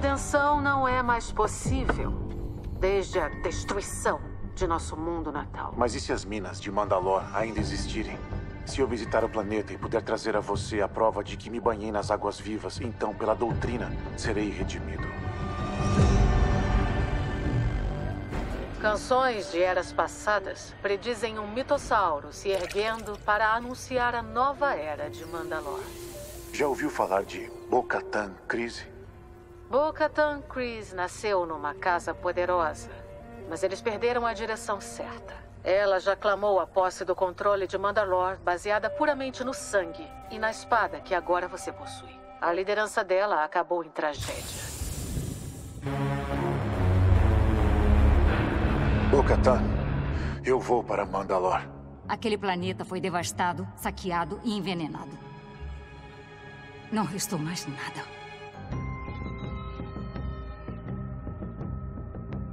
redenção não é mais possível desde a destruição de nosso mundo natal. Mas e se as minas de Mandalor ainda existirem? Se eu visitar o planeta e puder trazer a você a prova de que me banhei nas águas vivas, então, pela doutrina, serei redimido. Canções de eras passadas predizem um mitossauro se erguendo para anunciar a nova era de Mandalor. Já ouviu falar de Bo-Katan Crise? Bo-Katan Kryze nasceu numa casa poderosa, mas eles perderam a direção certa. Ela já clamou a posse do controle de Mandalor, baseada puramente no sangue e na espada que agora você possui. A liderança dela acabou em tragédia. Bo-Katan, eu vou para Mandalor. Aquele planeta foi devastado, saqueado e envenenado. Não restou mais nada.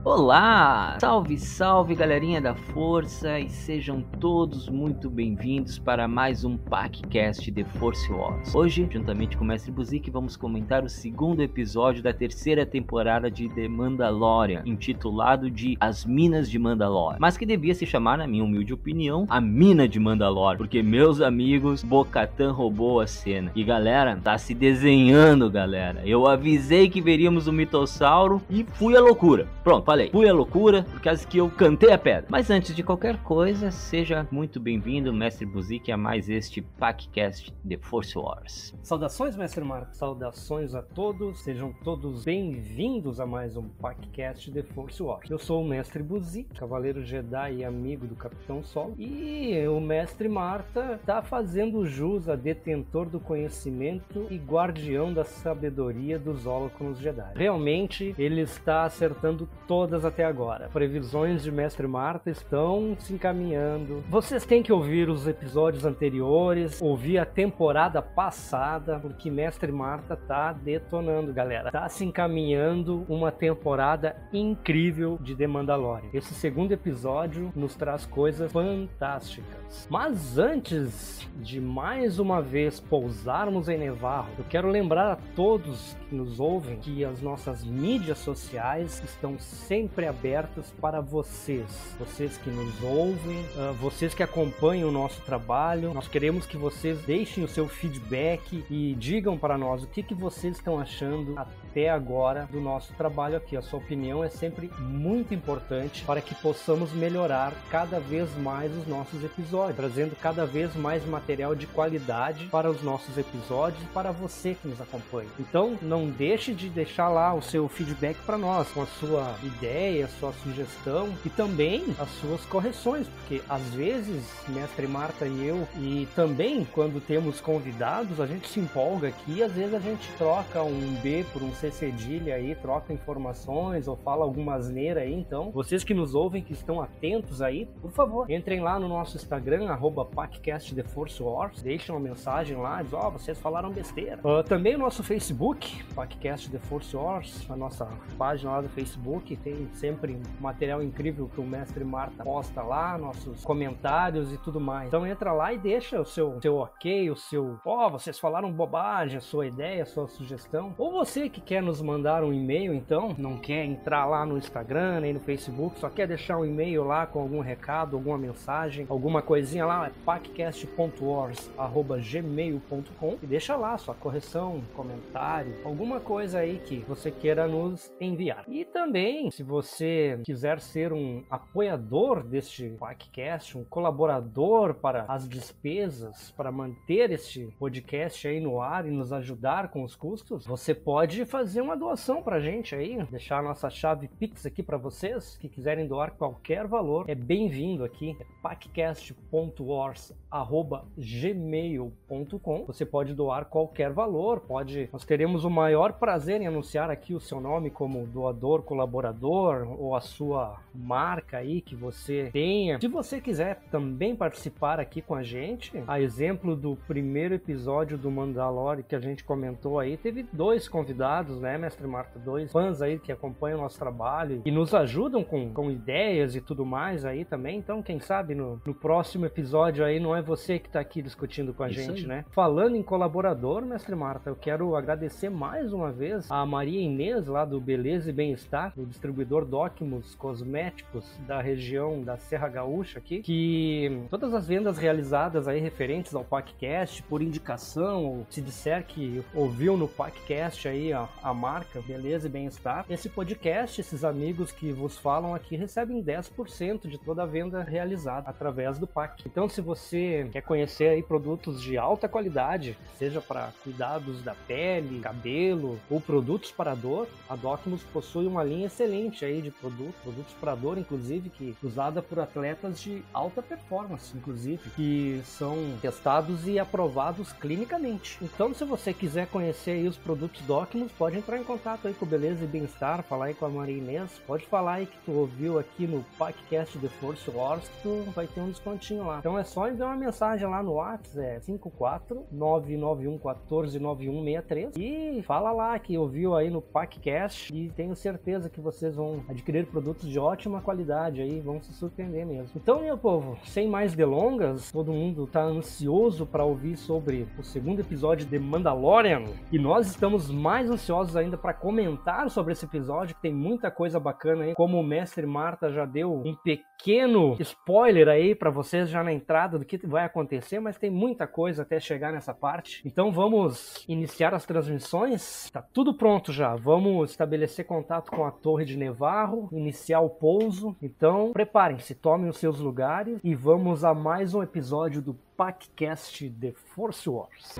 Olá! Salve, salve galerinha da força e sejam todos muito bem-vindos para mais um PACcast de Force Wars. Hoje, juntamente com o Mestre Buzik, vamos comentar o segundo episódio da terceira temporada de The Mandalorian, intitulado de As Minas de Mandalor, mas que devia se chamar, na minha humilde opinião, A Mina de Mandalor, porque meus amigos, Bocatan roubou a cena. E galera, tá se desenhando, galera. Eu avisei que veríamos o mitossauro e fui a loucura. Pronto, falei, fui a loucura, por causa que eu cantei a pedra. Mas antes de qualquer coisa, seja muito bem-vindo, Mestre Buzik, a mais este PACcast de Force Wars. Saudações, Mestre Marco. Saudações a todos. Sejam todos bem-vindos a mais um PACcast de Force Wars. Eu sou o Mestre Buzik, Cavaleiro Jedi e amigo do Capitão Sol. E o Mestre Marta tá fazendo jus a detentor do conhecimento e guardião da sabedoria dos Holocrons Jedi. Realmente, ele está acertando todas todas até agora. Previsões de Mestre Marta estão se encaminhando. Vocês têm que ouvir os episódios anteriores, ouvir a temporada passada, porque Mestre Marta tá detonando, galera. Tá se encaminhando uma temporada incrível de The Mandalorian. Esse segundo episódio nos traz coisas fantásticas. Mas antes de mais uma vez pousarmos em Nevarro, eu quero lembrar a todos que nos ouvem que as nossas mídias sociais estão sempre sempre abertas para vocês, vocês que nos ouvem, uh, vocês que acompanham o nosso trabalho. Nós queremos que vocês deixem o seu feedback e digam para nós o que, que vocês estão achando até agora do nosso trabalho aqui. A sua opinião é sempre muito importante para que possamos melhorar cada vez mais os nossos episódios, trazendo cada vez mais material de qualidade para os nossos episódios e para você que nos acompanha. Então, não deixe de deixar lá o seu feedback para nós com a sua ideia, sua sugestão e também as suas correções, porque às vezes, mestre Marta e eu, e também quando temos convidados, a gente se empolga aqui, às vezes a gente troca um B por um C cedilha aí, troca informações ou fala alguma asneira aí, então, vocês que nos ouvem, que estão atentos aí, por favor, entrem lá no nosso Instagram, arroba PacCast The Force Wars, deixem uma mensagem lá, diz, ó, oh, vocês falaram besteira. Uh, também o nosso Facebook, PacCast The Force Wars, a nossa página lá do Facebook, tem sempre material incrível que o mestre Marta posta lá, nossos comentários e tudo mais. Então entra lá e deixa o seu, seu ok, o seu, ó, oh, vocês falaram bobagem, a sua ideia, a sua sugestão. Ou você que quer nos mandar um e-mail, então, não quer entrar lá no Instagram nem no Facebook, só quer deixar um e-mail lá com algum recado, alguma mensagem, alguma coisinha lá, é paccast.wars@gmail.com e deixa lá sua correção, comentário, alguma coisa aí que você queira nos enviar. E também se você quiser ser um apoiador deste podcast, um colaborador para as despesas, para manter este podcast aí no ar e nos ajudar com os custos, você pode fazer uma doação pra gente aí, deixar a nossa chave Pix aqui para vocês que quiserem doar qualquer valor. É bem-vindo aqui, é paccast.wars@gmail.com. Você pode doar qualquer valor, pode. Nós teremos o maior prazer em anunciar aqui o seu nome como doador, colaborador ou a sua marca aí que você tenha. Se você quiser também participar aqui com a gente, a exemplo do primeiro episódio do Mandalore que a gente comentou aí, teve dois convidados, né, mestre Marta? Dois fãs aí que acompanham o nosso trabalho e nos ajudam com, com ideias e tudo mais aí também. Então, quem sabe no, no próximo episódio aí não é você que está aqui discutindo com a Isso gente, aí. né? Falando em colaborador, mestre Marta, eu quero agradecer mais uma vez a Maria Inês lá do Beleza e Bem-Estar, o distribuidor Docmos Cosméticos da região da Serra Gaúcha aqui, que todas as vendas realizadas aí referentes ao podcast por indicação, ou se disser que ouviu no podcast aí a, a marca Beleza e Bem-Estar, esse podcast, esses amigos que vos falam aqui recebem 10% de toda a venda realizada através do PAC. Então, se você quer conhecer aí produtos de alta qualidade, seja para cuidados da pele, cabelo ou produtos para dor, a Docmus possui uma linha excelente aí de produtos, produtos para dor, inclusive, que usada por atletas de alta performance, inclusive, que são testados e aprovados clinicamente. Então, se você quiser conhecer aí os produtos Docmus, pode entrar em contato aí com Beleza e Bem-Estar, falar aí com a Maria Inês, pode falar aí que tu ouviu aqui no podcast The Force Wars, que tu vai ter um descontinho lá. Então é só enviar uma mensagem lá no WhatsApp, é 54991149163 e fala lá que ouviu aí no podcast e tenho certeza que vocês vão adquirir produtos de ótima qualidade aí, vão se surpreender mesmo. Então, meu povo, sem mais delongas, todo mundo tá ansioso para ouvir sobre o segundo episódio de Mandalorian e nós estamos mais ansiosos ainda para comentar sobre esse episódio, que tem muita coisa bacana aí, como o mestre Marta já deu um pequeno spoiler aí para vocês já na entrada do que vai acontecer, mas tem muita coisa até chegar nessa parte. Então vamos iniciar as transmissões. Tá tudo pronto já. Vamos estabelecer contato com a Torre de Nevarro, iniciar o pouso. Então preparem-se, tomem os seus lugares e vamos a mais um episódio do PacCast The Force Wars.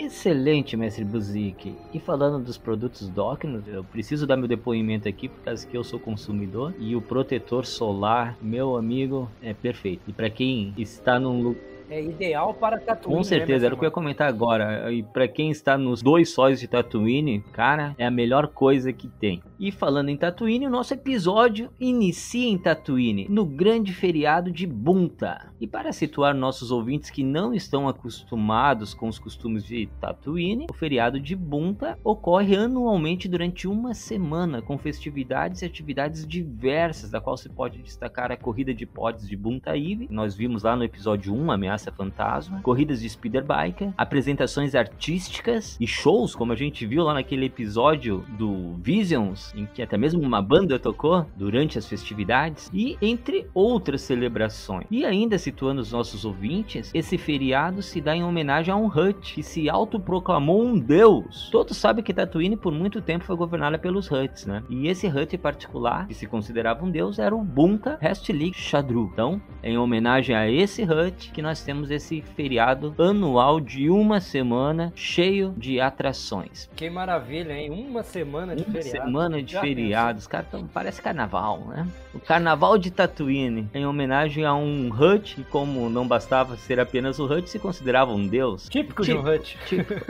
Excelente, mestre Buzik. E falando dos produtos Docnos, eu preciso dar meu depoimento aqui por causa que eu sou consumidor e o protetor solar, meu amigo, é perfeito. E para quem está num lugar é ideal para Tatooine. Com certeza, né, era o que eu ia comentar agora. E para quem está nos dois sóis de Tatooine, cara, é a melhor coisa que tem. E falando em Tatooine, o nosso episódio inicia em Tatooine, no grande feriado de Bunta. E para situar nossos ouvintes que não estão acostumados com os costumes de Tatooine, o feriado de Bunta ocorre anualmente durante uma semana, com festividades e atividades diversas, da qual se pode destacar a corrida de pods de Bunta Eve, nós vimos lá no episódio 1, Ameaça Fantasma, corridas de speederbike, apresentações artísticas e shows, como a gente viu lá naquele episódio do Visions, em que até mesmo uma banda tocou durante as festividades, e entre outras celebrações. E ainda situando os nossos ouvintes, esse feriado se dá em homenagem a um Hut que se autoproclamou um deus. Todos sabem que Tatooine por muito tempo foi governada pelos Huts, né? E esse Hut em particular, que se considerava um deus, era o Bunta Hestlik Shadru. Então, em homenagem a esse Hut, que nós temos esse feriado anual de uma semana cheio de atrações. Que maravilha, hein? Uma semana de uma feriado. semana de feriados, cara, tão, parece carnaval, né? O carnaval de Tatooine, em homenagem a um Hut, e como não bastava ser apenas o Hut, se considerava um deus. Típico, de um Hut.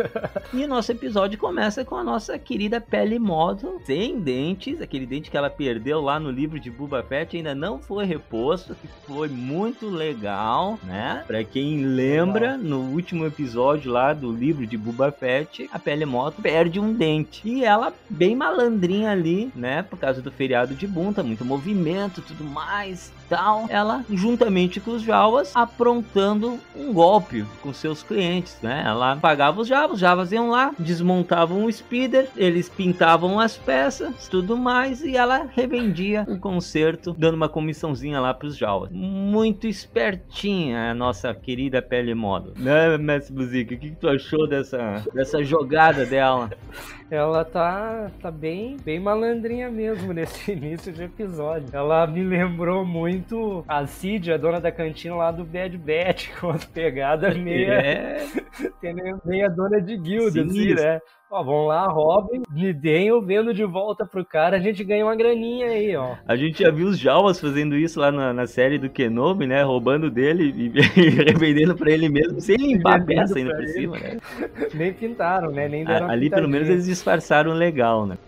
e o nosso episódio começa com a nossa querida Pele Moto, sem dentes, aquele dente que ela perdeu lá no livro de Boba Fett, ainda não foi reposto, que foi muito legal, né? Pra quem lembra, no último episódio lá do livro de Boba Fett, a Pele Moto perde um dente. E ela, bem malandrinha ali, né? Por causa do feriado de Bunta, muito movimento, tudo mais. Tal, ela juntamente com os Jawas aprontando um golpe com seus clientes, né? Ela pagava os Javas, os Javas iam lá, desmontavam o speeder, eles pintavam as peças, tudo mais e ela revendia o conserto, dando uma comissãozinha lá para os Jawas. Muito espertinha a nossa querida Pele Modo. Né, Mestre Buzica, o que, que tu achou dessa, dessa jogada dela? Ela tá, tá bem, bem malandrinha mesmo nesse início de episódio. Ela me lembrou muito a Cid, a dona da cantina lá do Bad Bad, com as pegadas meia, É, meia dona de guilda, assim, Sinistro. né? Ó, vamos lá, Robin, me deem o vendo de volta pro cara, a gente ganha uma graninha aí, ó. a gente já viu os Jawas fazendo isso lá na, na série do Kenobi, né? Roubando dele e, e revendendo pra ele mesmo, sem limpar a peça ainda por ele. cima, né? Nem pintaram, né? Nem deram A- Ali pelo menos eles disfarçaram legal, né?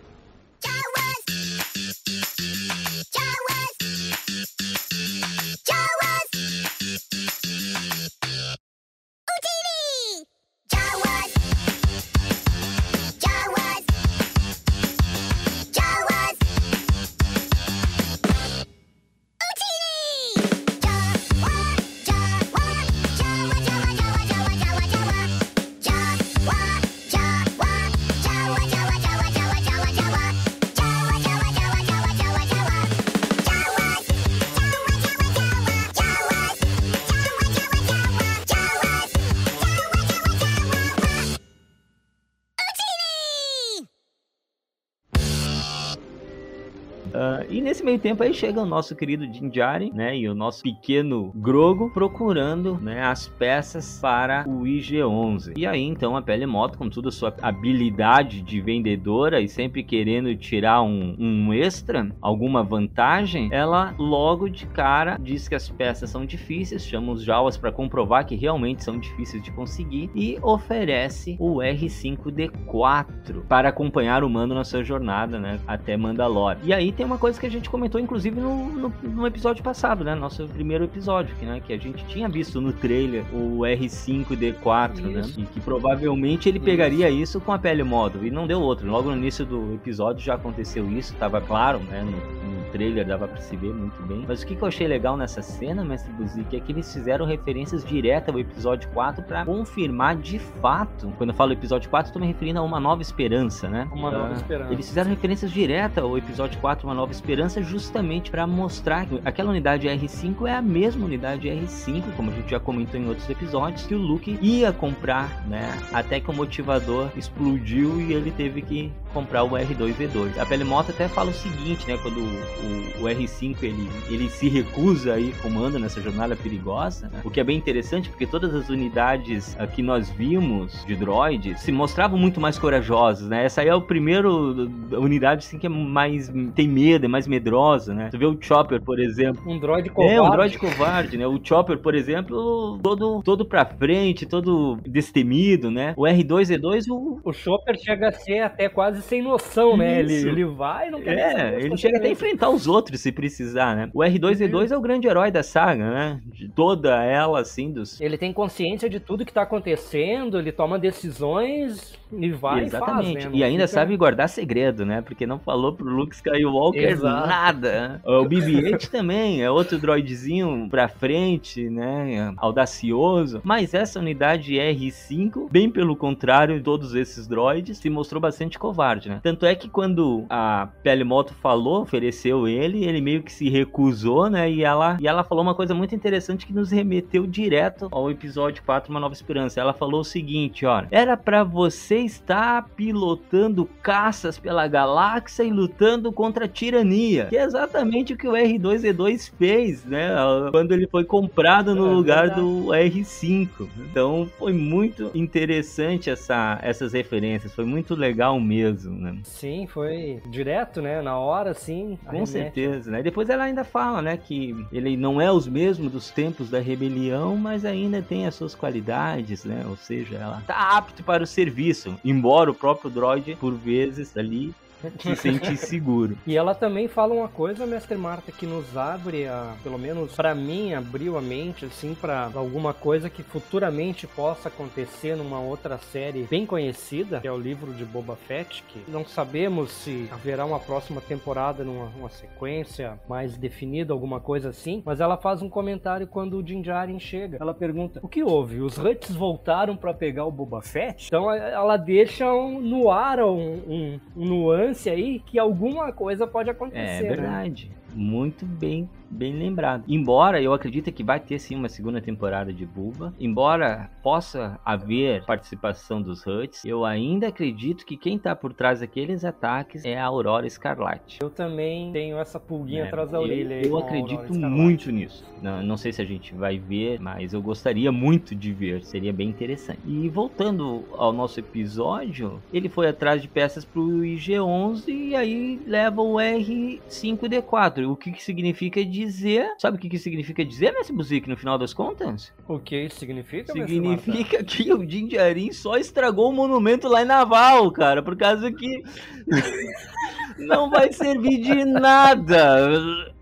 Ah, e nesse meio tempo aí chega o nosso querido Jinjari, né, e o nosso pequeno Grogo procurando, né, as peças para o IG-11. E aí então a Pele Moto, com toda a sua habilidade de vendedora e sempre querendo tirar um, um extra, alguma vantagem, ela logo de cara diz que as peças são difíceis, chama os Jawas para comprovar que realmente são difíceis de conseguir e oferece o R5D4 para acompanhar o Mando na sua jornada, né, até Mandalore. E aí tem uma coisa que a gente comentou, inclusive, no, no, no episódio passado, né? Nosso primeiro episódio, que, né? Que a gente tinha visto no trailer o R5D4, né? Isso. E que provavelmente ele pegaria isso com a pele modo. E não deu outro. Logo no início do episódio já aconteceu isso, tava claro, né? No, no trailer dava pra se ver muito bem. Mas o que, que eu achei legal nessa cena, Mestre Buzik, é que eles fizeram referências diretas ao episódio 4 pra confirmar de fato. Quando eu falo episódio 4, eu tô me referindo a uma nova esperança, né? Uma nova Ah, esperança. Eles fizeram referências diretas ao episódio 4, Uma Nova Esperança, justamente para mostrar que aquela unidade R5 é a mesma unidade R5, como a gente já comentou em outros episódios, que o Luke ia comprar, né? Até que o motivador explodiu e ele teve que comprar o R2V2. A Pele Mota até fala o seguinte, né? Quando o, o- o R5 ele, ele se recusa a ir comando nessa jornada perigosa, né? o que é bem interessante porque todas as unidades ah, que nós vimos de droids se mostravam muito mais corajosas, né? Essa aí é o primeiro uh, unidade assim que é mais tem medo, é mais medrosa, né? Tu vê o Chopper, por exemplo, Um droid covarde. é, um droid covarde, né? O Chopper, por exemplo, todo, todo pra frente, todo destemido, né? O R2-E2, o... O Chopper chega a ser até quase sem noção, né? Ele, Isso. ele vai e não quer É, ele chega até a consequências. Os outros se precisar, né? O R2-E2 é o grande herói da saga, né? De toda ela, assim, dos... Ele tem consciência de tudo que tá acontecendo, ele toma decisões e vai Exatamente. e faz, né? E ainda fica- sabe guardar segredo, né? Porque não falou pro Luke Skywalker Exato. nada. O BB-8 também é outro droidzinho pra frente, né? Audacioso. Mas essa unidade R5, bem pelo contrário de todos esses droids, se mostrou bastante covarde, né? Tanto é que quando a Pele Moto falou, ofereceu ele, ele meio que se recusou, né? E ela, e ela falou uma coisa muito interessante que nos remeteu direto ao episódio 4, Uma Nova Esperança. Ela falou o seguinte, ó. Era pra você estar pilotando caças pela galáxia e lutando contra a tirania. Que é exatamente o que o R2-D2 fez, né? Quando ele foi comprado no É lugar do R5. Então foi muito interessante essa, essas referências. Foi muito legal mesmo, né? Sim, foi direto, né? Na hora, assim. Com arremete. certeza, né? Depois ela ainda fala, né, que ele não é os mesmos dos tempos da rebelião, mas ainda tem as suas qualidades, né? Ou seja, ela tá apto para o serviço, embora o próprio droid por vezes ali se sentir seguro. E ela também fala uma coisa, mestre Marta, que nos abre, a, pelo menos para mim, abriu a mente, assim, para alguma coisa que futuramente possa acontecer numa outra série bem conhecida, que é o livro de Boba Fett, que não sabemos se haverá uma próxima temporada numa uma sequência mais definida, alguma coisa assim, mas ela faz um comentário quando o Din Djarin chega. Ela pergunta: "O que houve? Os Huts voltaram para pegar o Boba Fett?" Então ela deixa um, no ar um, um, um nuance aí que alguma coisa pode acontecer. É verdade. Né? Muito bem bem lembrado. Embora eu acredite que vai ter sim uma segunda temporada de Bulba, embora possa haver participação dos Huts, eu ainda acredito que quem tá por trás daqueles ataques é a Aurora Escarlate. Eu também tenho essa pulguinha é, atrás da orelha. Eu, eu acredito muito nisso. Não, não sei se a gente vai ver, mas eu gostaria muito de ver, seria bem interessante. E voltando ao nosso episódio, ele foi atrás de peças pro IG-11 e aí leva o R5D4, o que, que significa dizer. Sabe o que, que significa dizer, Messi Buzik, no final das contas? O que significa, Significa que o Jinjarin só estragou o monumento lá em Naval, cara, por causa que não vai servir de nada.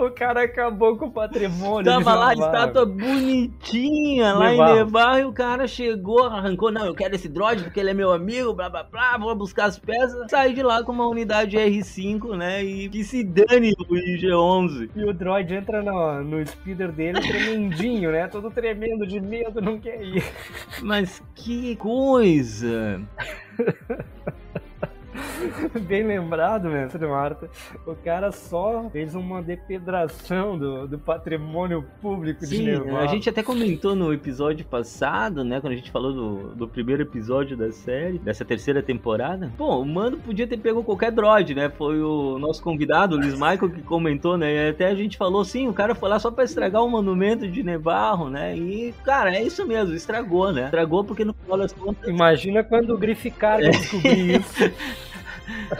O cara acabou com o patrimônio. Tava lá, estátua bonitinha lá Nevarro. em Nevarro e o cara chegou, arrancou. Não, eu quero esse droid porque ele é meu amigo, blá blá blá, vou buscar as peças. Saí de lá com uma unidade R5, né? E que se dane o IG-11. E o droid entra no, no speeder dele tremendinho, né? Todo tremendo de medo, não quer ir. Mas que coisa! Bem lembrado, mestre Marta. O cara só fez uma depedração do, do patrimônio público Sim, de Nevar. A gente até comentou no episódio passado, né? Quando a gente falou do, do primeiro episódio da série, dessa terceira temporada. Pô, o mano podia ter pego qualquer droid, né? Foi o nosso convidado, o Luiz Michael, que comentou, né? E até a gente falou, sim, o cara foi lá só pra estragar o monumento de Nevarro, né? E, cara, é isso mesmo, estragou, né? Estragou porque no final das contas. Imagina quando o Grificar é. descobrir isso.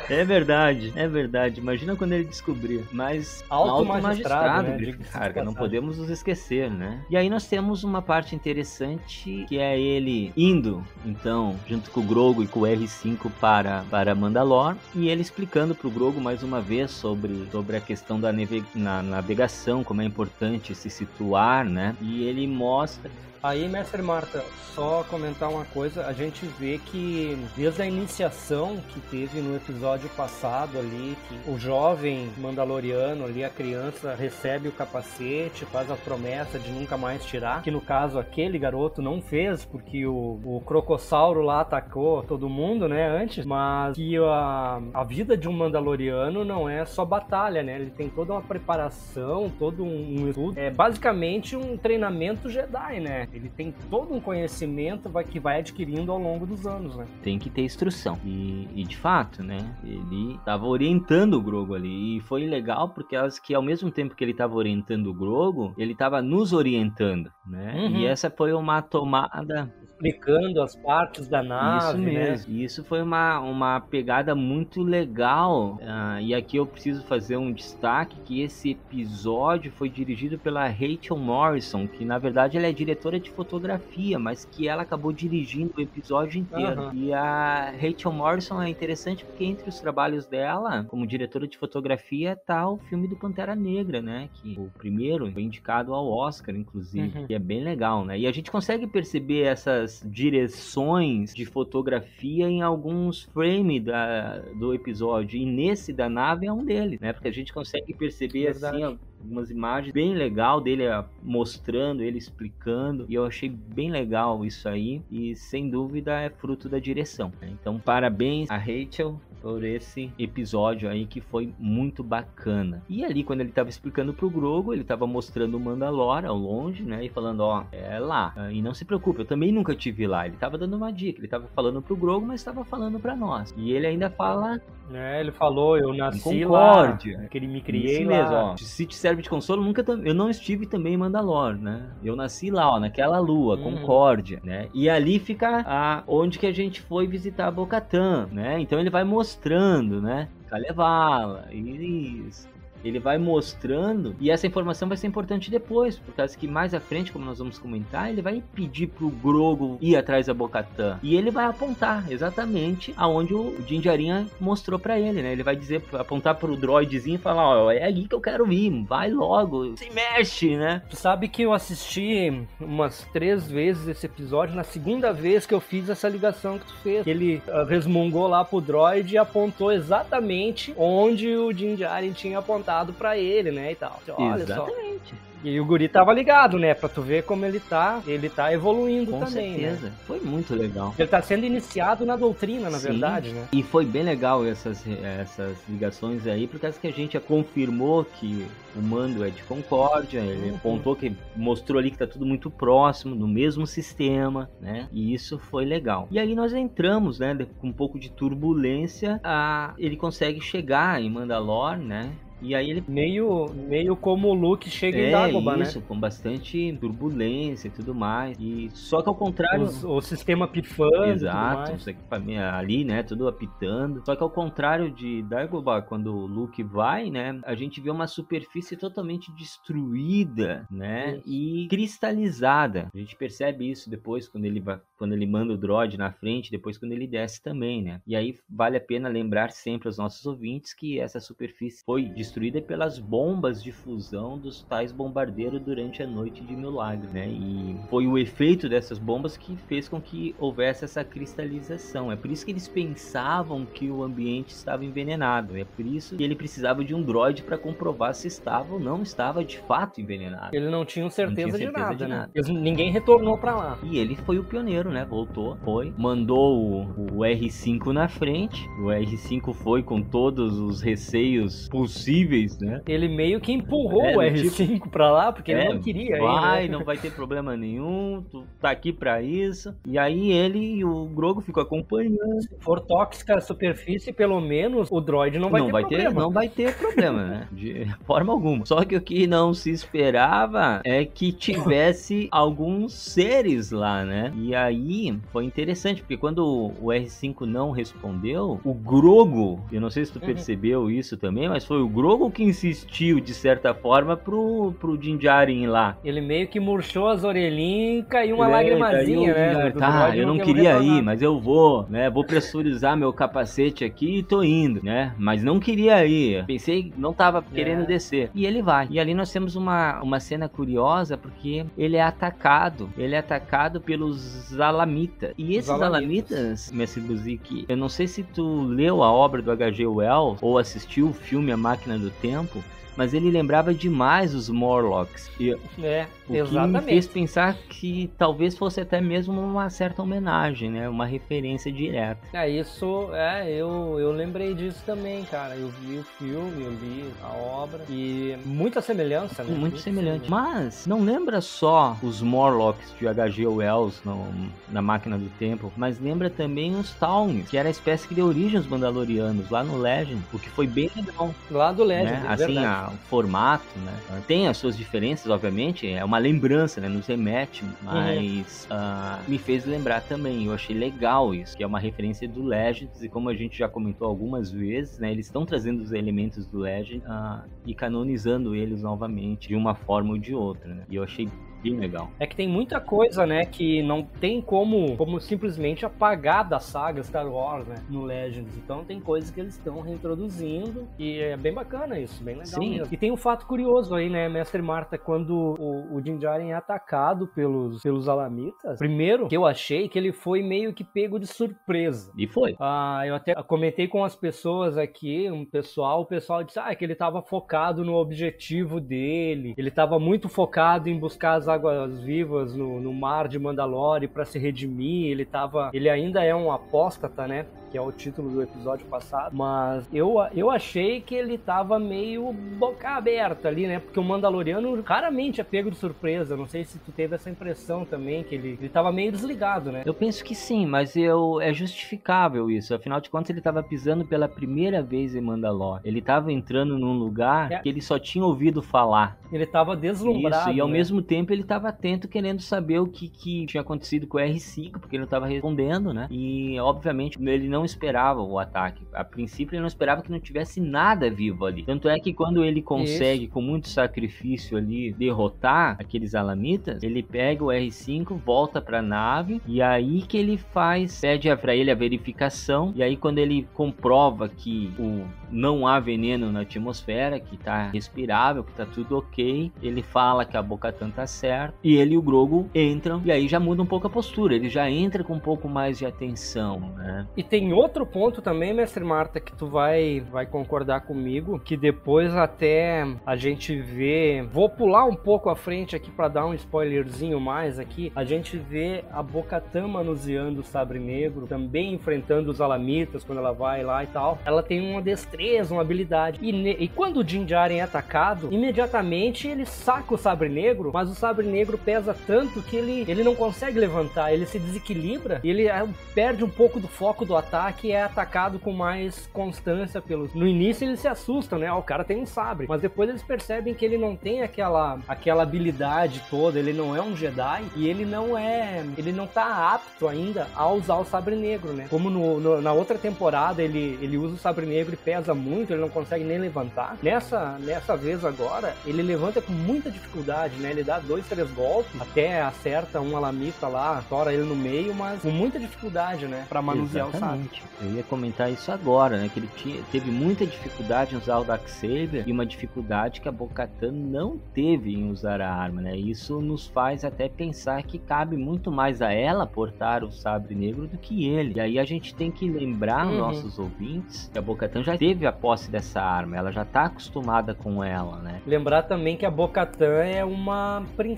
É verdade, é verdade. Imagina quando ele descobrir. Mas alto, magistrado, magistrado né? carga, não podemos nos esquecer, né? E aí nós temos uma parte interessante que é ele indo, então, junto com o Grogo e com o R5 para para Mandalor e ele explicando pro Grogo mais uma vez sobre sobre a questão da na navegação, como é importante se situar, né? E ele mostra Aí, mestre Marta, só comentar uma coisa, a gente vê que desde a iniciação que teve no episódio passado ali, que o jovem mandaloriano ali, a criança, recebe o capacete, faz a promessa de nunca mais tirar, que no caso aquele garoto não fez, porque o, o crocossauro lá atacou todo mundo, né, antes, mas que a, a vida de um mandaloriano não é só batalha, né, ele tem toda uma preparação, todo um, um estudo, é basicamente um treinamento Jedi, né, ele tem todo um conhecimento que vai adquirindo ao longo dos anos, né? Tem que ter instrução. E, e de fato, né? Ele estava orientando o Grogo ali. E foi legal porque acho que ao mesmo tempo que ele estava orientando o Grogo, ele estava nos orientando, né? Uhum. E essa foi uma tomada explicando as partes da nave. Isso né? mesmo. Né? Isso foi uma, uma pegada muito legal. Uh, e aqui eu preciso fazer um destaque que esse episódio foi dirigido pela Rachel Morrison, que na verdade ela é diretora de fotografia, mas que ela acabou dirigindo o episódio inteiro. Uhum. E a Rachel Morrison é interessante porque entre os trabalhos dela, como diretora de fotografia, tá o filme do Pantera Negra, né? Que o primeiro foi indicado ao Oscar, inclusive. Uhum. Que é bem legal, né? E a gente consegue perceber essas direções de fotografia em alguns frames da, do episódio. E nesse da nave é um deles, né? Porque a gente consegue perceber Verdade. assim algumas imagens bem legal dele ah, mostrando, ele explicando, e eu achei bem legal isso aí, e sem dúvida é fruto da direção. Né? Então, parabéns a Rachel por esse episódio aí que foi muito bacana. E ali, quando ele tava explicando pro Grogo, ele tava mostrando o Mandalor ao longe, né? E falando, ó, é lá. E não se preocupe, eu também nunca tive lá. Ele tava dando uma dica, ele tava falando pro Grogo, mas tava falando para nós. E ele ainda fala. É, ele falou, eu nasci Concórdia. lá. Que ele me criei Isso lá. mesmo, ó. Se te serve de consolo, nunca eu não estive também em Mandalor, né? Eu nasci lá, ó, naquela lua, hum. Concórdia, né? E ali fica a, onde que a gente foi visitar a Bocatã, né? Então ele vai mostrar mostrando, né? Kalevala, isso. Ele vai mostrando e essa informação vai ser importante depois, por causa que mais à frente, como nós vamos comentar, ele vai pedir pro Grogo ir atrás da Bocatã e ele vai apontar exatamente aonde o Din Djarin mostrou para ele, né? Ele vai dizer, apontar pro droidzinho e falar, ó, é ali que eu quero ir, vai logo, se mexe, né? Tu sabe que eu assisti umas três vezes esse episódio, na segunda vez que eu fiz essa ligação que tu fez. Ele uh, resmungou lá pro droid e apontou exatamente onde o Din Djarin tinha apontado para ele, né, e tal. Olha Exatamente. Só. E o guri tava ligado, né? Pra tu ver como ele tá, ele tá evoluindo Com também, certeza. né? Foi muito legal. Ele tá sendo iniciado na doutrina, na Sim. verdade, né? E foi bem legal essas, essas ligações aí, por causa que a gente já confirmou que o mando é de Concórdia, ele Uhum. apontou que mostrou ali que tá tudo muito próximo, no mesmo sistema, né? E isso foi legal. E aí nós entramos, né, com um pouco de turbulência, a, ele consegue chegar em Mandalor, né? E aí ele Meio, meio como o Luke chega em é Dagobah, né? isso, com bastante turbulência e tudo mais. E só que ao contrário, Os- o sistema pifando Exato, mais. os equipamentos ali, né, tudo apitando. Só que ao contrário de Dagobah, quando o Luke vai, né, a gente vê uma superfície totalmente destruída, né, Isso. e cristalizada. A gente percebe isso depois quando ele vai, quando ele manda o droid na frente, depois quando ele desce também, né. E aí vale a pena lembrar sempre aos nossos ouvintes que essa superfície foi destruída pelas bombas de fusão dos tais bombardeiros durante a noite de Milagre, né? E foi o efeito dessas bombas que fez com que houvesse essa cristalização. É por isso que eles pensavam que o ambiente estava envenenado. É por isso que ele precisava de um droid para comprovar se estava ou não estava de fato envenenado. Ele não tinha certeza, certeza de, nada, de né? nada. Eles- ninguém retornou pra lá. E ele foi o pioneiro, né? Voltou, foi, mandou o, o R5 na frente. O R5 foi com todos os receios possíveis, né? Ele meio que empurrou É, o do R5 pra lá, porque É, ele não queria Vai, né? não vai ter problema nenhum, tu tá aqui pra isso. E aí ele e o Grogo ficam acompanhando. Se for tóxica a superfície, pelo menos o droid não vai ter problema. não vai ter problema, né? De forma alguma. Só que o que não se esperava é que tivesse alguns seres lá, né? E aí foi interessante, porque quando o R5 não respondeu, o Grogo, eu não sei se tu Uhum. percebeu isso também, mas foi o Grogo que insistiu, de certa forma, pro, pro Din Djarin lá. Ele meio que murchou as orelhinhas e caiu uma É, lagrimazinha, caiu, né? Tá, eu não quer queria ir, mas eu vou, né? Vou pressurizar meu capacete aqui e tô indo, né? Mas não queria ir. Pensei, não tava querendo É. descer. E ele vai. E ali nós temos uma, uma cena curiosa porque ele é atacado. Ele é atacado pelos Alamitas. E esses Alamitas. Alamitas, Messi Buzik, eu não sei se tu leu a obra do H.G. Wells ou assistiu o filme A Máquina do Tempo. Mas ele lembrava demais os Morlocks. E É, o que me exatamente. fez pensar que talvez fosse até mesmo uma certa homenagem, né? Uma referência direta. É, isso, é, eu, eu lembrei disso também, cara. Eu vi o filme, eu li a obra e muita semelhança, né? Muito semelhante. Mas não lembra só os Morlocks de H.G. Wells no- na Máquina do Tempo, mas lembra também os Tawns, que era a espécie que deu origem aos Mandalorianos lá no Legend, o que foi bem legal. Lá do Legend, né? é Assim, a- o formato, né? Tem as suas diferenças, obviamente, é uma lembrança, né? Nos remete, mas ah, me fez lembrar também. Eu achei legal isso, que é uma referência do Legends, e como a gente já comentou algumas vezes, né? Eles estão trazendo os elementos do Legend ah, e canonizando eles novamente, de uma forma ou de outra, né? E eu achei bem legal. É que tem muita coisa, né, que não tem como, como simplesmente apagar da saga Star Wars, né, no Legends. Então tem coisas que eles estão reintroduzindo e é bem bacana isso, bem legal Sim. mesmo. E tem um fato curioso aí, né, Mestre Marta, quando o, o Din Djarin é atacado pelos, pelos Alamitas, primeiro que eu achei que ele foi meio que pego de surpresa. E foi. Ah, eu até comentei com as pessoas aqui, um pessoal, o pessoal disse ah, que ele estava focado no objetivo dele, ele estava muito focado em buscar as águas vivas no, no mar de Mandalore para se redimir, ele tava, ele ainda é um apóstata, né? Que é o título do episódio passado, mas eu, eu achei que ele tava meio boca aberta ali, né? Porque o Mandaloriano raramente é pego de surpresa. Não sei se tu teve essa impressão também, que ele, ele tava meio desligado, né? Eu penso que sim, mas eu, é justificável isso. Afinal de contas, ele estava pisando pela primeira vez em Mandalore. Ele estava entrando num lugar É. que ele só tinha ouvido falar. Ele tava deslumbrado. Isso, e ao né? mesmo tempo ele ele estava atento querendo saber o que, que tinha acontecido com o R5, porque ele não estava respondendo, né? E obviamente ele não esperava o ataque. A princípio ele não esperava que não tivesse nada vivo ali. Tanto é que quando ele consegue, Isso. com muito sacrifício ali, derrotar aqueles alamitas, ele pega o R5, volta para a nave e aí que ele faz, pede para ele a verificação e aí quando ele comprova que o não há veneno na atmosfera, que tá respirável, que tá tudo ok. Ele fala que a Bocatan tá certo. E ele e o Grogo entram e aí já muda um pouco a postura. Ele já entra com um pouco mais de atenção, né? E tem outro ponto também, mestre Marta, que tu vai, vai concordar comigo, que depois até a gente vê... Vou pular um pouco à frente aqui para dar um spoilerzinho mais aqui. A gente vê a Bocatan manuseando o sabre negro, também enfrentando os alamitas quando ela vai lá e tal. Ela tem uma destreza uma habilidade. E, e quando o Din Djarin é atacado, imediatamente ele saca o sabre negro, mas o sabre negro pesa tanto que ele, ele não consegue levantar, ele se desequilibra e ele é, perde um pouco do foco do ataque e é atacado com mais constância pelos. No início eles se assustam, né? o cara tem um sabre, mas depois eles percebem que ele não tem aquela aquela habilidade toda, ele não é um Jedi e ele não é, ele não tá apto ainda a usar o sabre negro, né? Como no, no, na outra temporada ele ele usa o sabre negro e pesa muito, ele não consegue nem levantar. Nessa, nessa vez agora, ele levanta com muita dificuldade, né? Ele dá dois, três golpes, até acerta um alamita lá, tora ele no meio, mas com muita dificuldade, né? Pra manusear Exatamente. o sabre. Eu ia comentar isso agora, né? Que ele tinha, teve muita dificuldade em usar o Darksaber e uma dificuldade que a Bocatan não teve em usar a arma, né? Isso nos faz até pensar que cabe muito mais a ela portar o sabre negro do que ele. E aí a gente tem que lembrar uhum. nossos ouvintes que a Bocatan já teve teve a posse dessa arma, ela já tá acostumada com ela, né? Lembrar também que a Bocatan é uma princesa,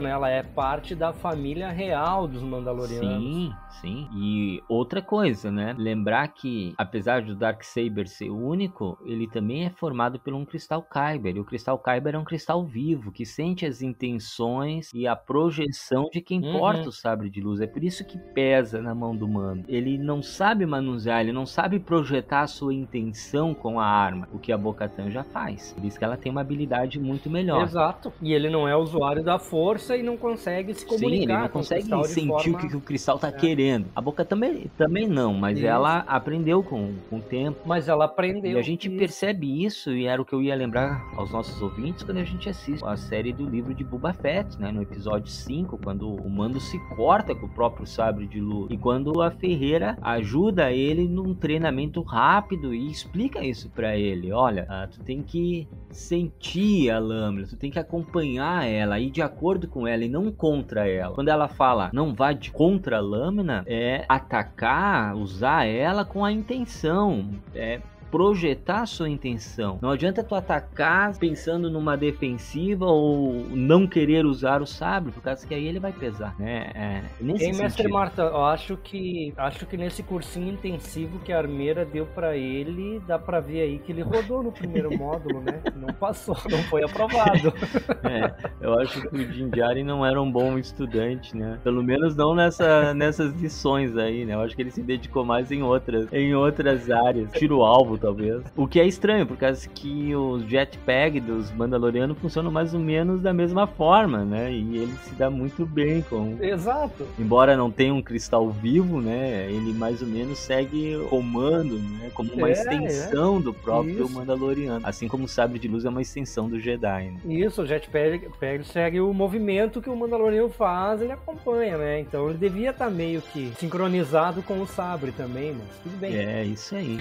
né? Ela é parte da família real dos Mandalorianos. Sim, sim. E outra coisa, né? Lembrar que apesar do Dark Saber ser único, ele também é formado por um cristal Kyber. E o cristal Kyber é um cristal vivo que sente as intenções e a projeção de quem uhum. porta o sabre de luz. É por isso que pesa na mão do mano. Ele não sabe manusear, ele não sabe projetar a sua intenção com a arma, o que a Bocatan já faz. Por isso que ela tem uma habilidade muito melhor. Exato. E ele não é usuário da força e não consegue se comunicar. Sim, ele não consegue sentir forma... o que, o cristal tá é. querendo. A Boca também, também não, mas isso. ela aprendeu com, com o tempo. Mas ela aprendeu. E a gente isso. percebe isso, e era o que eu ia lembrar aos nossos ouvintes quando a gente assiste a série do livro de Boba Fett, né? No episódio 5, quando o Mando se corta com o próprio sabre de luz. E quando a Ferreira ajuda ele num treinamento rápido e explica isso para ele. Olha, ah, tu tem que sentir a lâmina, tu tem que acompanhar ela, ir de acordo com ela e não contra ela. Quando ela fala não vá de contra a lâmina, é atacar, usar ela com a intenção, é projetar a sua intenção. Não adianta tu atacar pensando numa defensiva ou não querer usar o sabre, por causa que aí ele vai pesar, né? É, nesse Ei, mestre Marta, eu acho que acho que nesse cursinho intensivo que a Armeira deu para ele, dá para ver aí que ele rodou no primeiro módulo, né? Não passou, não foi aprovado. É, eu acho que o Jinjari não era um bom estudante, né? Pelo menos não nessa, nessas lições aí, né? Eu acho que ele se dedicou mais em outras, em outras áreas. Tiro alvo talvez. O que é estranho, por causa que os jetpack dos Mandalorianos funcionam mais ou menos da mesma forma, né? E ele se dá muito bem com. Exato. Embora não tenha um cristal vivo, né? Ele mais ou menos segue comando, né? Como uma é, extensão é. do próprio Isso. Mandaloriano. Assim como o sabre de luz é uma extensão do Jedi. Né? Isso, o jetpack segue o movimento que o Mandaloriano faz, ele acompanha, né? Então ele devia estar tá meio que sincronizado com o sabre também, mas tudo bem. É, isso aí.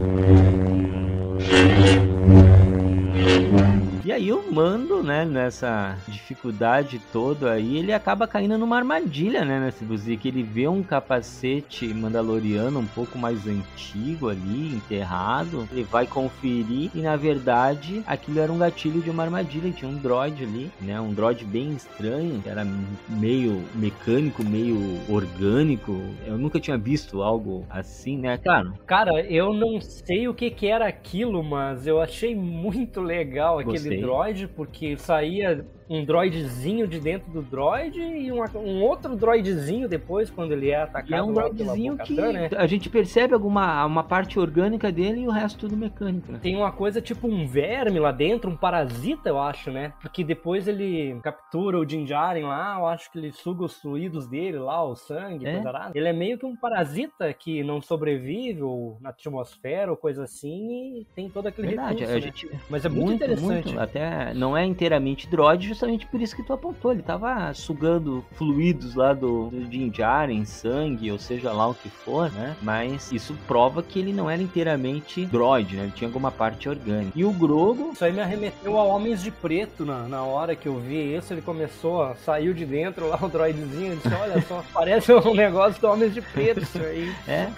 Thank you. E aí o Mando, né, nessa dificuldade toda aí, ele acaba caindo numa armadilha, né, nesse Buzik. Ele vê um capacete mandaloriano um pouco mais antigo ali, enterrado. Ele vai conferir e, na verdade, aquilo era um gatilho de uma armadilha. Tinha um droid ali, né, um droid bem estranho, que era meio mecânico, meio orgânico. Eu nunca tinha visto algo assim, né, cara? Cara, eu não sei o que que era aquilo, mas eu achei muito legal aquele Gostei. Android, porque saía um droidzinho de dentro do droid e uma, um outro droidzinho depois, quando ele é atacado. E é um droidzinho que né? a gente percebe alguma uma parte orgânica dele e o resto tudo mecânico, né? Tem uma coisa tipo um verme lá dentro, um parasita, eu acho, né? Porque depois ele captura o Din Djarin lá, eu acho que ele suga os fluidos dele lá, o sangue, É? Ele é meio que um parasita que não sobrevive ou na atmosfera ou coisa assim e tem todo aquele Verdade, recurso, a né? gente Mas é muito, interessante. muito, até não é inteiramente droid, justamente por isso que tu apontou. Ele tava sugando fluidos lá do, do Din Djarin, sangue, ou seja lá o que for, né? Mas isso prova que ele não era inteiramente droid, né? Ele tinha alguma parte orgânica. E o Grogo, Isso aí me arremeteu a Homens de Preto na, na hora que eu vi isso. Ele começou, a saiu de dentro lá o droidzinho. Ele disse: Olha só, parece um negócio do Homens de Preto isso aí. é,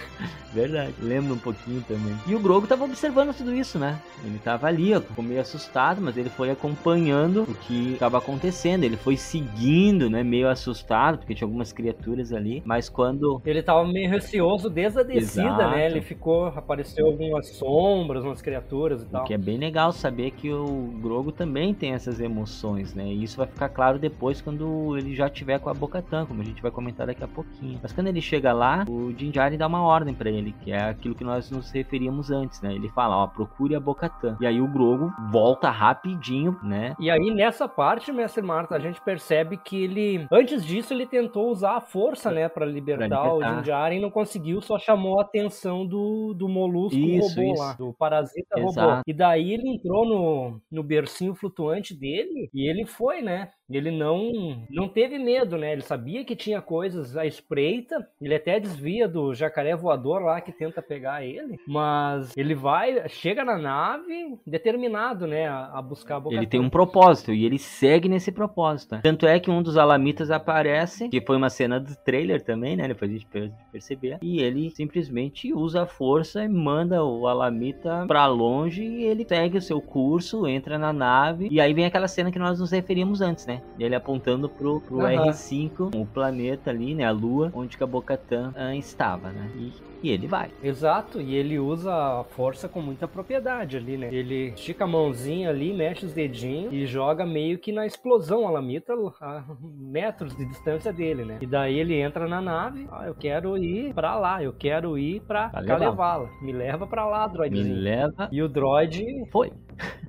verdade, lembra um pouquinho também. E o Grogo tava observando tudo isso, né? Ele tava ali, ó, meio assustado, mas ele foi acompanhando o que estava acontecendo. Ele foi seguindo, né? Meio assustado, porque tinha algumas criaturas ali. Mas quando Ele tava meio receoso desde a descida, Exato. né? Ele ficou, apareceu algumas sombras, umas criaturas e O tal. que é bem legal saber que o Grogo também tem essas emoções, né? E isso vai ficar claro depois quando ele já tiver com a Bocatan, como a gente vai comentar daqui a pouquinho. Mas quando ele chega lá, o Din Djarin dá uma ordem pra ele, que é aquilo que nós nos referíamos antes, né? Ele fala, ó, procure a Bocatan. E aí o Grogo volta rapidinho, né? E aí, nessa parte, Mestre Marta, a gente percebe que ele, antes disso, ele tentou usar a força, né, pra libertar, libertar. o Din Djarin, não conseguiu, só chamou a atenção do, do molusco Isso, robô isso. lá, do parasita robô. Exato. E daí ele entrou no, no bercinho flutuante dele e ele foi, né? Ele não, não teve medo, né? Ele sabia que tinha coisas à espreita. Ele até desvia do jacaré voador lá que tenta pegar ele. Mas ele vai, chega na nave determinado, né? A, a buscar a boca Ele tem um propósito e ele segue nesse propósito. né? Tanto é que um dos alamitas aparece, que foi uma cena do trailer também, né? Depois a gente per- perceber. E ele simplesmente usa a força e manda o alamita pra longe e ele segue o seu curso, entra na nave. E aí vem aquela cena que nós nos referimos antes, né? Ele apontando pro, pro Aham. R5, o planeta ali, né? A lua, onde que a Bocatan estava, né? E, e ele vai. Exato, e ele usa a força com muita propriedade ali, né? Ele estica a mãozinha ali, mexe os dedinhos e joga meio que na explosão a lamita a metros de distância dele, né? E daí ele entra na nave, ah, eu quero ir pra lá, eu quero ir pra. Kalevala. Me leva pra lá, Me droidzinho. leva. E o droid Foi.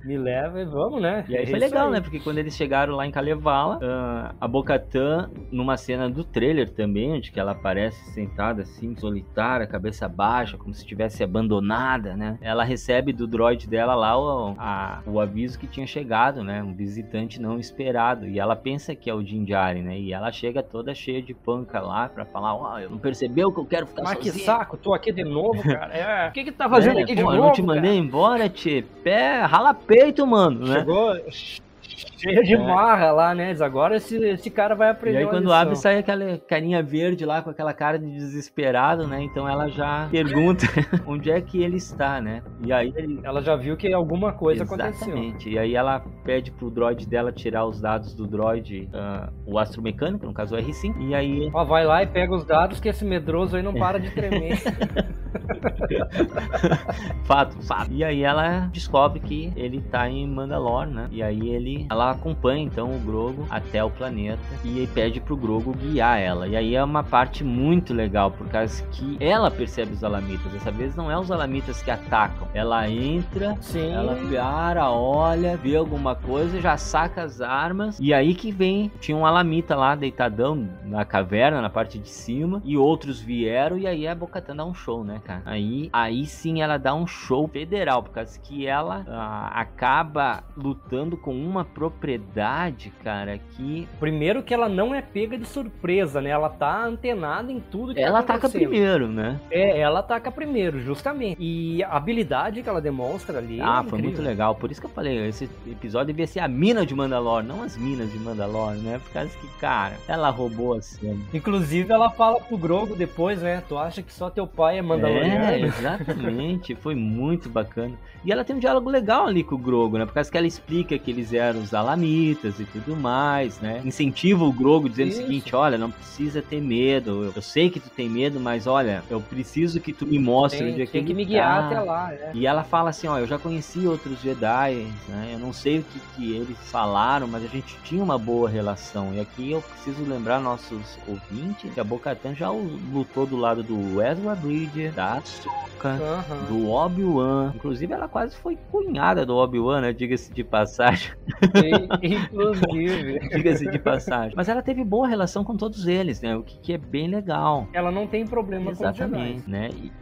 Me leva e vamos, né? E aí É foi isso legal, aí. né? Porque quando eles chegaram lá em Kalevala, ah, a Bocatan, numa cena do trailer também, onde que ela aparece sentada assim, solitária, cabeça baixa, como se estivesse abandonada, né? Ela recebe do droid dela lá o, a- o aviso que tinha chegado, né? Um visitante não esperado. E ela pensa que é o Din Djarin, né? E ela chega toda cheia de panca lá pra falar, ó, eu não percebeu que eu quero ficar Mas que sozinha. saco, tô aqui de novo, cara. É, O que que tá fazendo É, aqui de pô, novo? Eu não te cara? mandei embora, tchê. Pé, rala peito, mano, né? Cheio de É. marra lá, né? Agora esse, esse cara vai aprender E aí quando abre sai aquela carinha verde lá com aquela cara de desesperado, né? Então ela já pergunta onde é que ele está, né? E aí ele Ela já viu que alguma coisa aconteceu. Exatamente. E aí ela pede pro droid dela tirar os dados do droid, ah, o astromecânico, no caso o R5. E aí Ó, vai lá e pega os dados que esse medroso aí não para de tremer. fato, fato. E aí ela descobre que ele tá em Mandalore, né? E aí ele ela acompanha então o Grogo até o planeta e pede pro Grogo guiar ela. E aí é uma parte muito legal, por causa que ela percebe os alamitas. Dessa vez não é os alamitas que atacam. Ela entra, Sim. ela para, olha, vê alguma coisa, já saca as armas. E aí que vem, tinha um alamita lá deitadão na caverna, na parte de cima, e outros vieram e aí a Bocatan dá um show, né, cara? Aí, aí sim ela dá um show federal, por causa que ela ah, acaba lutando com uma propriedade, cara, que Primeiro que ela não é pega de surpresa, né? Ela tá antenada em tudo que ela tá ataca primeiro, né? É, ela ataca primeiro, justamente. E a habilidade que ela demonstra ali. Ah, é foi muito legal. Por isso que eu falei, esse episódio devia ser a mina de Mandalore, não as minas de Mandalore, né? Por causa que, cara, ela roubou a cena. Inclusive, ela fala pro Grogo depois, né? Tu acha que só teu pai é mandaloriano? engano. exatamente. Foi muito bacana. E ela tem um diálogo legal ali com o Grogo, né? Por causa que ela explica que eles eram os alamitas e tudo mais, né? Incentiva o Grogo dizendo Isso. o seguinte: olha, não precisa ter medo. Eu, eu sei que tu tem medo, mas olha, eu preciso que tu me mostre Tem, onde é que tem que me guiar tá. até lá. é. E ela fala assim, ó, eu já conheci outros Jedi, né? Eu não sei o que, que eles falaram, mas a gente tinha uma boa relação. E aqui eu preciso lembrar nossos ouvintes que a Bo-Katan já lutou do lado do Ezra Bridger, da Ahsoka, Aham. do Obi-Wan. Inclusive ela quase foi cunhada do Obi-Wan, né? Diga-se de passagem. Inclusive, Diga-se de passagem. Mas ela teve boa relação com todos eles, né? O que, que é bem legal. ela não tem problema com os Jedi. Exatamente, né? E-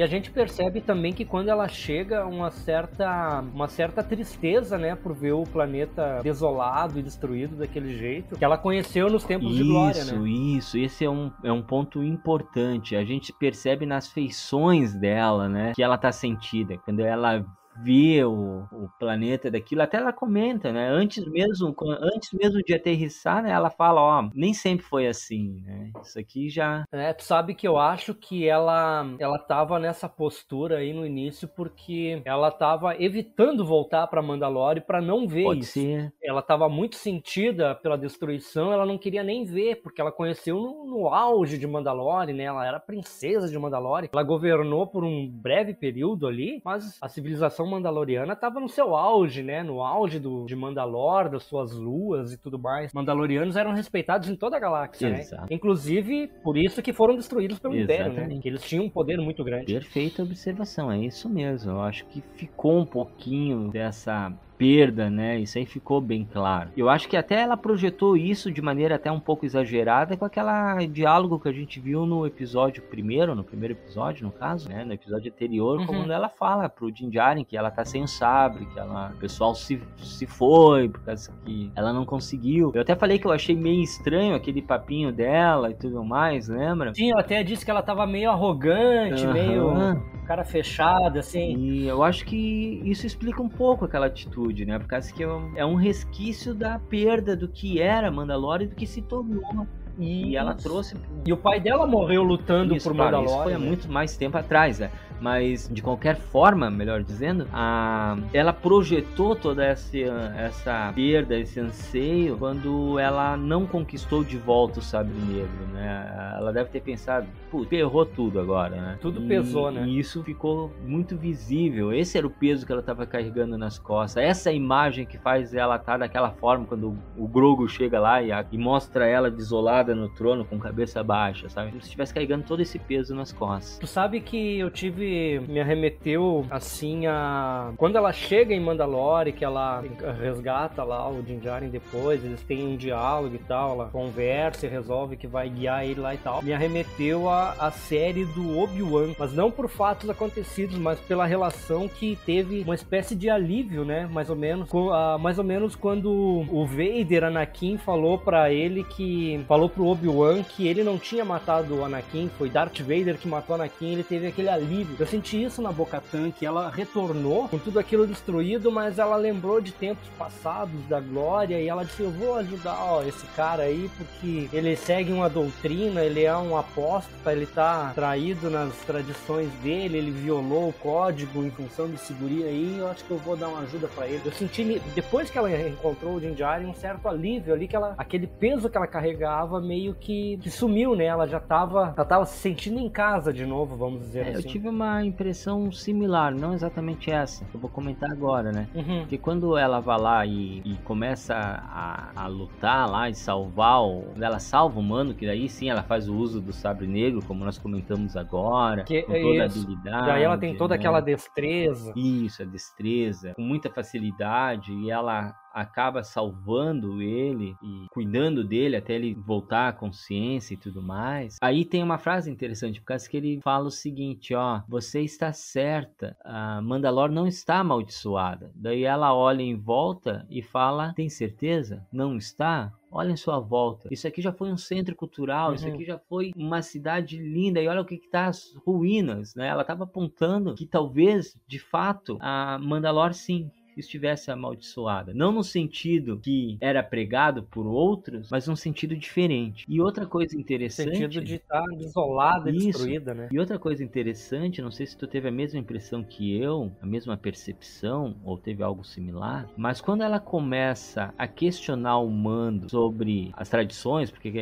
E a gente percebe também que quando ela chega, uma certa, uma certa tristeza, né, por ver o planeta desolado e destruído daquele jeito, que ela conheceu nos tempos de glória, Isso, né? isso. Esse é um, é um ponto importante. A gente percebe nas feições dela, né? Que ela tá sentida. Quando ela vê o, o planeta daquilo, até ela comenta, né? Antes mesmo, antes mesmo de aterrissar, né? Ela fala, ó, nem sempre foi assim, né? Isso aqui já. É, tu sabe que eu acho que ela ela tava nessa postura aí no início porque ela tava evitando voltar pra Mandalore pra não ver Pode isso. ser. Ela tava muito sentida pela destruição, ela não queria nem ver, porque ela conheceu no, no auge de Mandalore, né? Ela era princesa de Mandalore. Ela governou por um breve período ali, mas a civilização mandaloriana tava no seu auge, né? No auge do, de Mandalor, das suas luas e tudo mais. Mandalorianos eram respeitados em toda a galáxia, né? Exato. Inclusive, por isso que foram destruídos pelo Império, né? Que eles tinham um poder muito grande. Perfeita observação, é isso mesmo. Eu acho que ficou um pouquinho dessa perda, né? Isso aí ficou bem claro. Eu acho que até ela projetou isso de maneira até um pouco exagerada com aquela diálogo que a gente viu no episódio primeiro, no primeiro episódio, no caso, né? No episódio anterior, Uhum. quando ela fala pro Din Djarin que ela tá sem o sabre, que ela, o pessoal se, se foi por causa que ela não conseguiu. Eu até falei que eu achei meio estranho aquele papinho dela e tudo mais, lembra? Sim, eu até disse que ela tava meio arrogante, Aham. meio cara fechada, assim. E eu acho que isso explica um pouco aquela atitude, né? Por causa que é um- é resquício da perda do que era Mandalore e do que se tornou. E ela Isso. trouxe. E o pai dela morreu lutando isso, por claro, Mandalore. isso foi há né? muito mais tempo atrás, né? Mas de qualquer forma, melhor dizendo, a... ela projetou toda essa, essa perda, esse anseio, quando ela não conquistou de volta o sabre negro, né? Ela deve ter pensado, putz, errou tudo agora, né? Tudo E- pesou, né? E isso ficou muito visível. Esse era o peso que ela estava carregando nas costas. Essa imagem que faz ela estar daquela forma quando o Grogu chega lá e, a- e mostra ela desolada no trono com cabeça baixa, sabe? Como se estivesse carregando todo esse peso nas costas. Tu sabe que eu tive me arremeteu assim a quando ela chega em Mandalore, que ela resgata lá o Din Djarin depois, eles têm um diálogo e tal, ela conversa e resolve que vai guiar ele lá e tal. Me arremeteu a, a série do Obi-Wan, mas não por fatos acontecidos, mas pela relação que teve uma espécie de alívio, né? Mais ou menos, com, uh, mais ou menos quando o Vader Anakin falou para ele que falou pro Obi-Wan que ele não tinha matado o Anakin, foi Darth Vader que matou Anakin, ele teve aquele alívio. Eu senti isso na Bo-Katan, que ela retornou com tudo aquilo destruído, mas ela lembrou de tempos passados da glória e ela disse: "Eu vou ajudar ó, esse cara aí porque ele segue uma doutrina, ele é um apóstolo, ele tá traído nas tradições dele, ele violou o código em função de segurança aí, eu acho que eu vou dar uma ajuda para ele". Eu senti depois que ela encontrou o Din Djarin um certo alívio ali que ela aquele peso que ela carregava meio que, que sumiu, né? Ela já tava, ela tava se sentindo em casa de novo, vamos dizer é, assim. Eu tive uma impressão similar, não exatamente essa, que eu vou comentar agora, né? Uhum. Porque quando ela vai lá e, e começa a, a, lutar lá e salvar o. Ela salva o mano, que daí sim ela faz o uso do sabre negro, como nós comentamos agora. Que, com toda isso. a habilidade. Daí ela tem toda né? aquela destreza. Isso, a destreza, com muita facilidade, e ela acaba salvando ele e cuidando dele até ele voltar à consciência e tudo mais. Aí tem uma frase interessante, por causa que ele fala o seguinte, ó, você está certa, a Mandalor não está amaldiçoada. Daí ela olha em volta e fala, tem certeza? Não está? Olha em sua volta. Isso aqui já foi um centro cultural, Uhum. isso aqui já foi uma cidade linda. E olha o que está as ruínas, né? Ela estava apontando que talvez, de fato, a Mandalor sim estivesse amaldiçoada. Não no sentido que era pregado por outros, mas num sentido diferente. E outra coisa No interessante. sentido de estar desolada e Isso. destruída, né? E outra coisa interessante, não sei se tu teve a mesma impressão que eu, a mesma percepção, ou teve algo similar, mas quando ela começa a questionar o Mando sobre as tradições, porque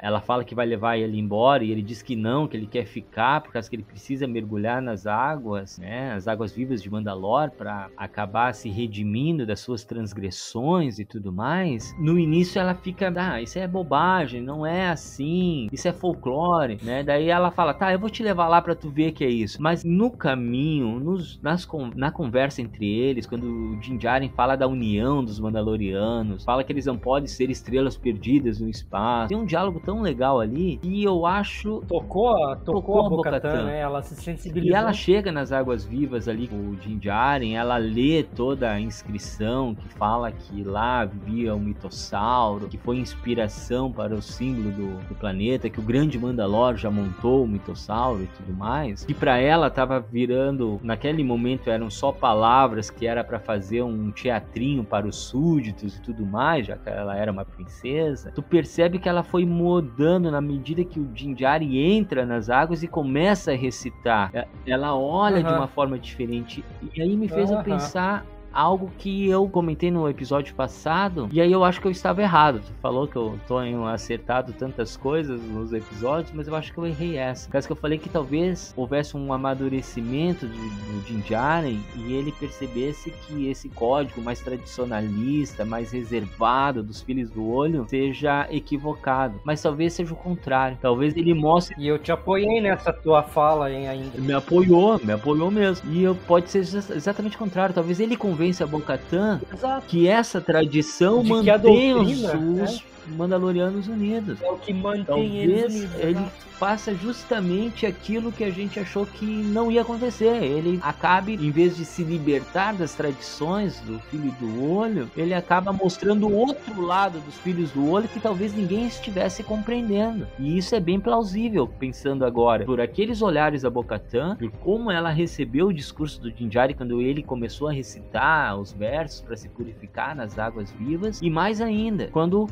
ela fala que vai levar ele embora e ele diz que não, que ele quer ficar, por causa que ele precisa mergulhar nas águas, né, as águas vivas de Mandalor, para acabar se redimindo das suas transgressões e tudo mais. No início ela fica, ah, isso é bobagem, não é assim, isso é folclore, né? Daí ela fala, tá, eu vou te levar lá pra tu ver que é isso. Mas no caminho, nos, nas, na conversa entre eles, quando o Din Djarin fala da união dos Mandalorianos, fala que eles não podem ser estrelas perdidas no espaço, tem um diálogo tão legal ali que eu acho Tocou, a- tocou, Tocou a Bo-Katan. né? Ela se sensibilizou. e ela chega nas águas vivas ali com o Din Djarin, ela lê toda a inscrição que fala que lá vivia um mitossauro, que foi inspiração para o símbolo do, do planeta, que o grande Mandalor já montou o mitossauro e tudo mais. Que para ela tava virando, naquele momento eram só palavras que era para fazer um teatrinho para os súditos e tudo mais, já que ela era uma princesa. Tu percebe que ela foi mudando na medida que o Din Djarin entra nas águas e começa a recitar. É- Ela olha de Aham. uma forma diferente. E aí me fez eu Aham. pensar algo que eu comentei no episódio passado, e aí eu acho que eu estava errado. Tu falou que eu tenho acertado tantas coisas nos episódios, mas eu acho que eu errei essa. Causa que eu falei que talvez houvesse um amadurecimento do Din Djarin e ele percebesse que esse código mais tradicionalista, mais reservado dos Filhos do Olho seja equivocado. Mas talvez seja o contrário. Talvez ele mostre E eu te apoiei nessa tua fala hein, ainda. me apoiou, me apoiou mesmo. E eu, pode ser exa- exatamente o contrário. Talvez ele convença a Bocatan Exato. que essa tradição a mantenha os, doutrina, os Mandalorianos unidos. É o que mantém eles Talvez unidos. ele exato. faça justamente aquilo que a gente achou que não ia acontecer. Ele acabe, em vez de se libertar das tradições do filho do olho, ele acaba mostrando o outro lado dos filhos do olho que talvez ninguém estivesse compreendendo. E isso é bem plausível, pensando agora, por aqueles olhares da Bocatã, por como ela recebeu o discurso do Din Djarin quando ele começou a recitar os versos para se purificar nas águas vivas, e mais ainda, quando o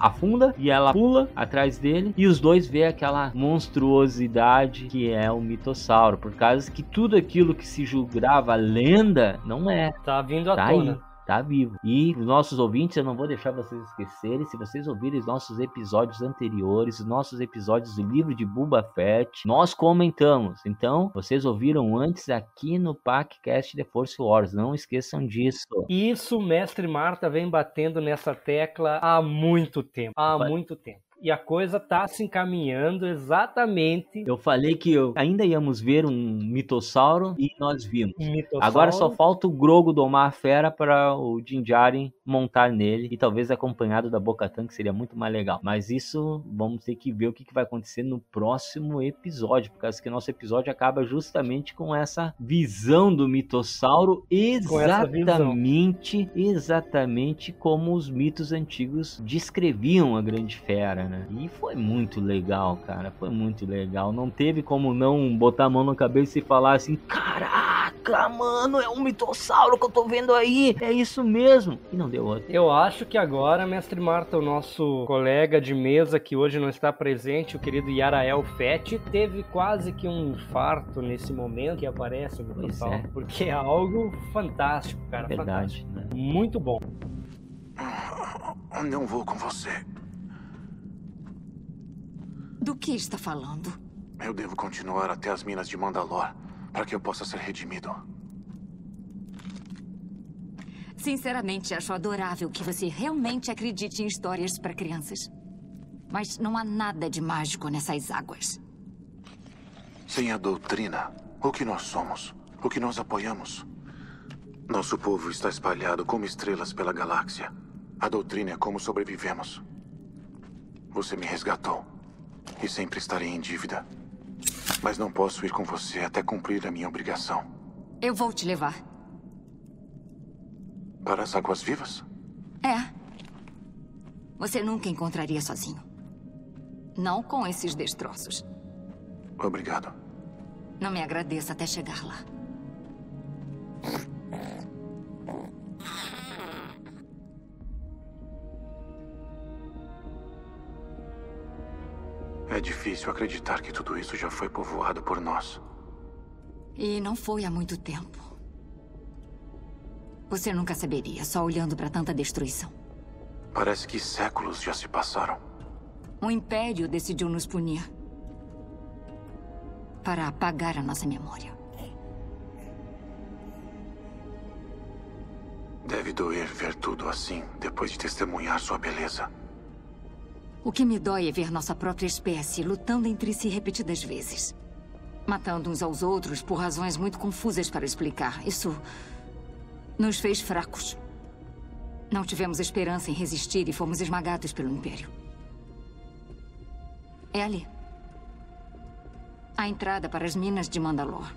Afunda e ela pula atrás dele e os dois vê aquela monstruosidade que é o mitossauro, por causa que tudo aquilo que se julgava lenda não é. Tá vindo à Tá tona. aí, tá vivo. E os nossos ouvintes, eu não vou deixar vocês esquecerem, se vocês ouvirem os nossos episódios anteriores, os nossos episódios do livro de Boba Fett, nós comentamos. Então, vocês ouviram antes aqui no PacCast The Force Wars, não esqueçam disso. Isso, mestre Marta vem batendo nessa tecla há muito tempo. Há Vai- muito tempo. E a coisa tá se encaminhando exatamente. Eu falei que eu ainda íamos ver um mitossauro e nós vimos. Mitossauro. Agora só falta o Grogo domar a fera para o Din Djarin montar nele e talvez acompanhado da Bo-Katan, que seria muito mais legal. Mas isso vamos ter que ver o que, que vai acontecer no próximo episódio, por causa que nosso episódio acaba justamente com essa visão do mitossauro exatamente, exatamente como os mitos antigos descreviam a grande fera, né? E foi muito legal, cara, foi muito legal. Não teve como não botar a mão na cabeça e falar assim, caraca, mano, é um mitossauro que eu tô vendo aí, é isso mesmo. E não deu outro. Eu acho que agora, mestre Marta, o nosso colega de mesa que hoje não está presente, o querido Yarael Fett, teve quase que um infarto nesse momento que aparece o mitossauro, é. porque é algo fantástico, cara, Verdade, fantástico. né? Muito bom. Não vou com você. Do que está falando? Eu devo continuar até as minas de Mandalor para que eu possa ser redimido. Sinceramente, acho adorável que você realmente acredite em histórias para crianças. Mas não há nada de mágico nessas águas. Sem a doutrina, o que nós somos, o que nós apoiamos. Nosso povo está espalhado como estrelas pela galáxia. A doutrina é como sobrevivemos. Você me resgatou. E sempre estarei em dívida. Mas não posso ir com você até cumprir a minha obrigação. Eu vou te levar. Para as águas vivas? É. Você nunca encontraria sozinho. Não com esses destroços. Obrigado. Não me agradeça até chegar lá. É difícil acreditar que tudo isso já foi povoado por nós. E não foi há muito tempo. Você nunca saberia, só olhando para tanta destruição. Parece que séculos já se passaram. O Império decidiu nos punir. Para apagar a nossa memória. Deve doer ver tudo assim depois de testemunhar sua beleza. O que me dói é ver nossa própria espécie lutando entre si repetidas vezes. Matando uns aos outros por razões muito confusas para explicar. Isso nos fez fracos. Não tivemos esperança em resistir e fomos esmagados pelo Império. É ali. A entrada para as minas de Mandalor.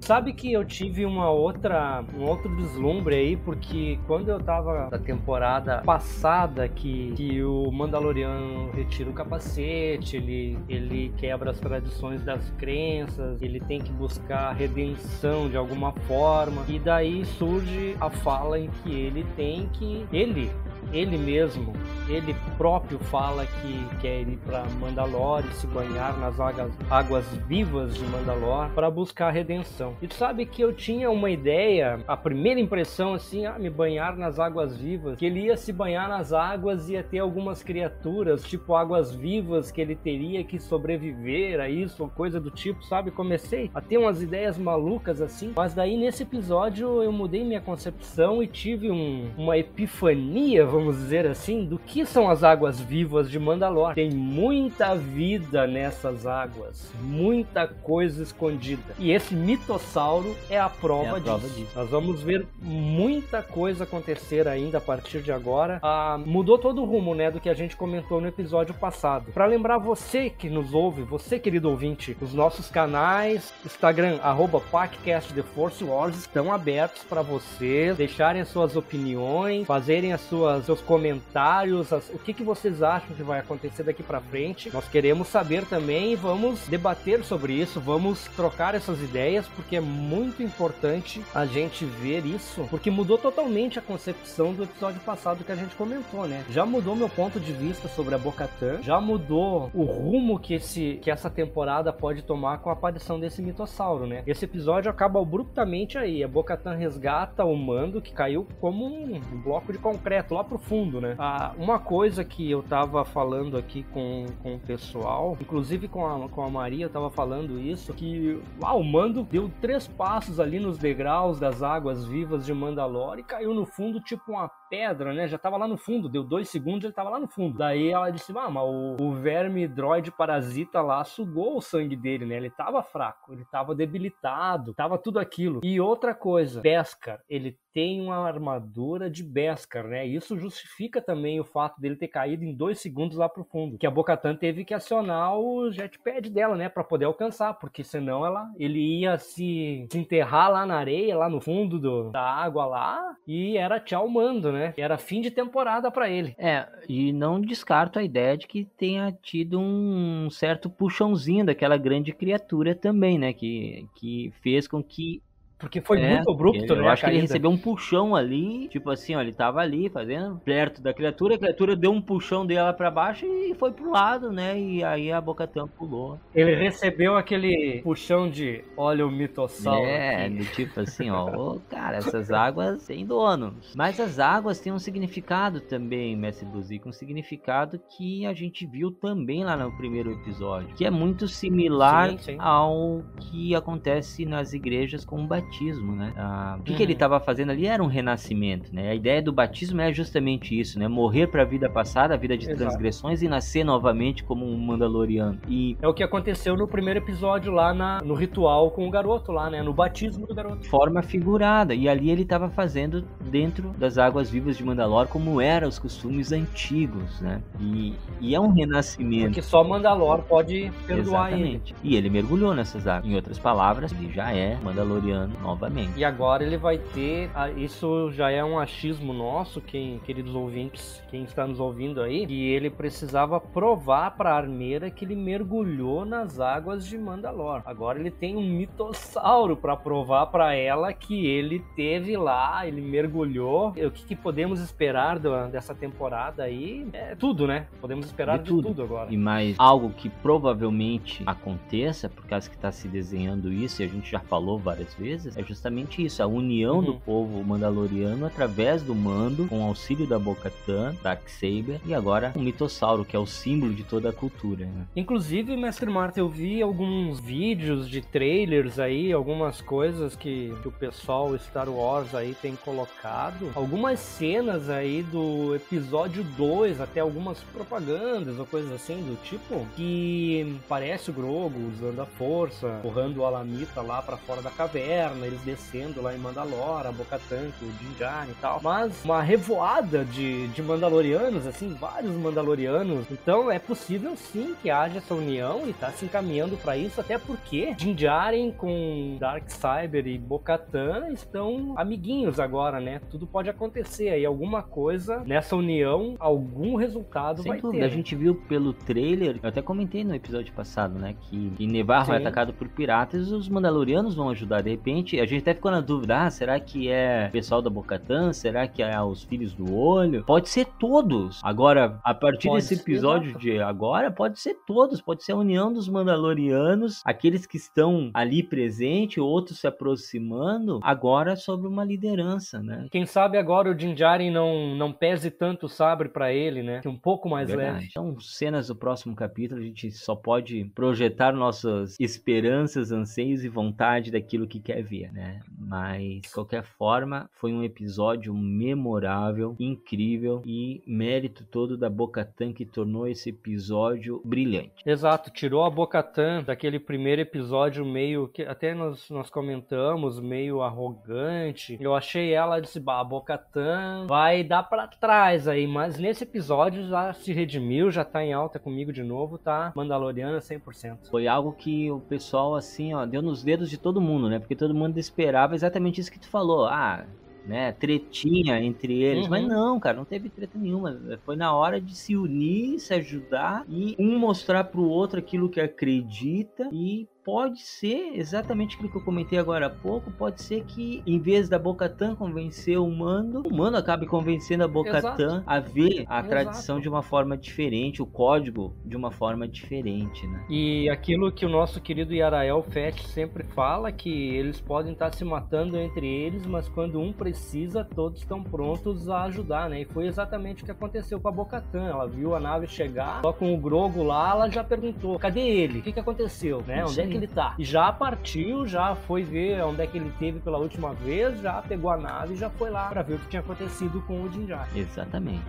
Sabe que eu tive uma outra, um outro deslumbre aí, porque quando eu tava na temporada passada que, que o Mandaloriano retira o capacete, ele, ele quebra as tradições das crenças, ele tem que buscar redenção de alguma forma, e daí surge a fala em que ele tem que. Ele ele mesmo, ele próprio fala que quer ir para Mandalor e se banhar nas águas, águas vivas de Mandalor para buscar redenção. E tu sabe que eu tinha uma ideia, a primeira impressão assim, ah, me banhar nas águas vivas, que ele ia se banhar nas águas e ia ter algumas criaturas, tipo águas vivas, que ele teria que sobreviver a isso, ou coisa do tipo, sabe? Comecei a ter umas ideias malucas assim, mas daí nesse episódio eu mudei minha concepção e tive um, uma epifania, vamos dizer assim, do que são as águas vivas de Mandalor. Tem muita vida nessas águas, muita coisa escondida. E esse mitossauro é a prova, É a prova disso. disso. Nós vamos ver muita coisa acontecer ainda a partir de agora. Ah, mudou todo o rumo, né, do que a gente comentou no episódio passado. Para lembrar você que nos ouve, você querido ouvinte, os nossos canais, Instagram arroba PacCast The Force Wars estão abertos para vocês deixarem as suas opiniões, fazerem as suas seus comentários, as- o que, que vocês acham que vai acontecer daqui para frente. Nós queremos saber também e vamos debater sobre isso, vamos trocar essas ideias porque é muito importante a gente ver isso, porque mudou totalmente a concepção do episódio passado que a gente comentou, né? Já mudou meu ponto de vista sobre a Bo-Katan, já mudou o rumo que esse que essa temporada pode tomar com a aparição desse mitossauro, né? Esse episódio acaba abruptamente aí, a Bo-Katan resgata o Mando que caiu como um bloco de concreto lá pro fundo, né? Ah, uma coisa que eu tava falando aqui com, com o pessoal, inclusive com a, com a Maria, eu tava falando isso, que o Mando deu três passos ali nos degraus das águas vivas de Mandalore e caiu no fundo tipo uma pedra, né? Já tava lá no fundo, deu dois segundos ele tava lá no fundo. Daí ela disse: Ah, mas o, o verme droid parasita lá sugou o sangue dele, né? Ele tava fraco, ele tava debilitado, tava tudo aquilo. E outra coisa, Beskar, ele tem uma armadura de Beskar, né? Isso justifica também o fato dele ter caído em dois segundos lá pro fundo. Que a Bocatan teve que acionar o jetpad dela, né? para poder alcançar, porque senão ela, ele ia se, se enterrar lá na areia, lá no fundo do, da água lá, e era tchau mando, né? Era fim de temporada para ele. É, e não descarto a ideia de que tenha tido um certo puxãozinho daquela grande criatura também, né? Que, que fez com que porque foi é, muito abrupto, né? Eu acho que ele recebeu um puxão ali, tipo assim, ó, ele tava ali fazendo perto da criatura, a criatura deu um puxão dela para baixo e foi pro lado, né? E aí a boca tampa pulou. Ele recebeu aquele puxão de olha o mitossauro. É, aqui. do tipo assim, ó, oh, cara, essas águas têm dono. Mas as águas têm um significado também, Mestre Buzico, um significado que a gente viu também lá no primeiro episódio, que é muito similar sim, sim. ao que acontece nas igrejas com o batismo batismo, né? Ah, o que, uhum. que ele estava uhum. fazendo ali era um renascimento, né? A ideia do batismo é justamente isso, né? Morrer para a vida passada, a vida de Exato. transgressões e nascer novamente como um Mandaloriano. E é o que aconteceu no primeiro episódio lá na, no ritual com o garoto lá, né? No batismo do garoto. Forma figurada. E ali ele estava fazendo dentro das águas vivas de Mandalor como eram os costumes antigos, né? E, e é um renascimento. Porque só Mandalor pode perdoar Exatamente. ele. E ele mergulhou nessas águas. Em outras palavras, ele já é Mandaloriano novamente. E agora ele vai ter. Isso já é um achismo nosso, quem, queridos ouvintes, quem está nos ouvindo aí, que ele precisava provar para a armeira que ele mergulhou nas águas de Mandalor. Agora ele tem um mitossauro para provar para ela que ele teve lá, ele mergulhou. O que, que podemos esperar do, dessa temporada aí? É tudo, né? Podemos esperar de, de tudo. tudo. agora. E mais algo que provavelmente aconteça, por causa que está se desenhando isso, e a gente já falou várias vezes é justamente isso, a união uhum. do povo mandaloriano através do mando, com auxílio da Bo-Katan, Darksaber e agora o mitossauro, que é o símbolo de toda a cultura. Né? Inclusive, Mestre Marta, eu vi alguns vídeos de trailers aí, algumas coisas que, que o pessoal Star Wars aí tem colocado, algumas cenas aí do episódio 2, até algumas propagandas ou coisas assim do tipo, que parece o Grogu usando a força, empurrando o Alamita lá para fora da caverna, eles descendo lá em Mandalor, a Bocatan, o Din Djarin e tal. Mas uma revoada de, de Mandalorianos, assim, vários Mandalorianos. Então é possível sim que haja essa união e tá se encaminhando para isso, até porque Din Djarin com Dark Cyber e Bocatan estão amiguinhos agora, né? Tudo pode acontecer aí, alguma coisa nessa união, algum resultado Sem vai dúvida, ter. A gente viu pelo trailer, eu até comentei no episódio passado, né? Que, que Nevarro é atacado por piratas e os Mandalorianos vão ajudar. De repente, a gente até ficou na dúvida, ah, será que é pessoal da Bocatã? Será que é os filhos do olho? Pode ser todos. Agora, a partir pode desse episódio de agora, pode ser todos, pode ser a união dos Mandalorianos, aqueles que estão ali presentes, outros se aproximando, agora sobre uma liderança, né? Quem sabe agora o Din Djarin não, não pese tanto o sabre para ele, né? Que é um pouco mais Verdade. leve. Então, cenas do próximo capítulo, a gente só pode projetar nossas esperanças, anseios e vontade daquilo que quer né? Mas, de qualquer forma, foi um episódio memorável, incrível e mérito todo da Bocatan que tornou esse episódio brilhante. Exato, tirou a Bocatan daquele primeiro episódio meio que até nós, nós comentamos, meio arrogante. Eu achei ela disse, bah, a Bocatan vai dar para trás aí, mas nesse episódio já se redimiu, já tá em alta comigo de novo, tá Mandaloriana 100%. Foi algo que o pessoal assim, ó, deu nos dedos de todo mundo, né? Porque todo mundo mundo esperava exatamente isso que tu falou. Ah, né, tretinha entre eles, uhum. mas não, cara, não teve treta nenhuma. Foi na hora de se unir, se ajudar e um mostrar pro outro aquilo que acredita e pode ser exatamente aquilo que eu comentei agora há pouco. Pode ser que, em vez da Bocatan convencer o Mando, o Mando acabe convencendo a Bocatan a ver a Exato. tradição de uma forma diferente, o código de uma forma diferente, né? E aquilo que o nosso querido Yarael Fett sempre fala, que eles podem estar se matando entre eles, mas quando um precisa, todos estão prontos a ajudar, né? E foi exatamente o que aconteceu com a Bocatan. Ela viu a nave chegar, só com o Grogo lá, ela já perguntou: cadê ele? O que, que aconteceu? Né? Onde é que ele tá? E já partiu, já foi ver onde é que ele teve pela última vez, já pegou a nave e já foi lá para ver o que tinha acontecido com o Jinjar. Exatamente.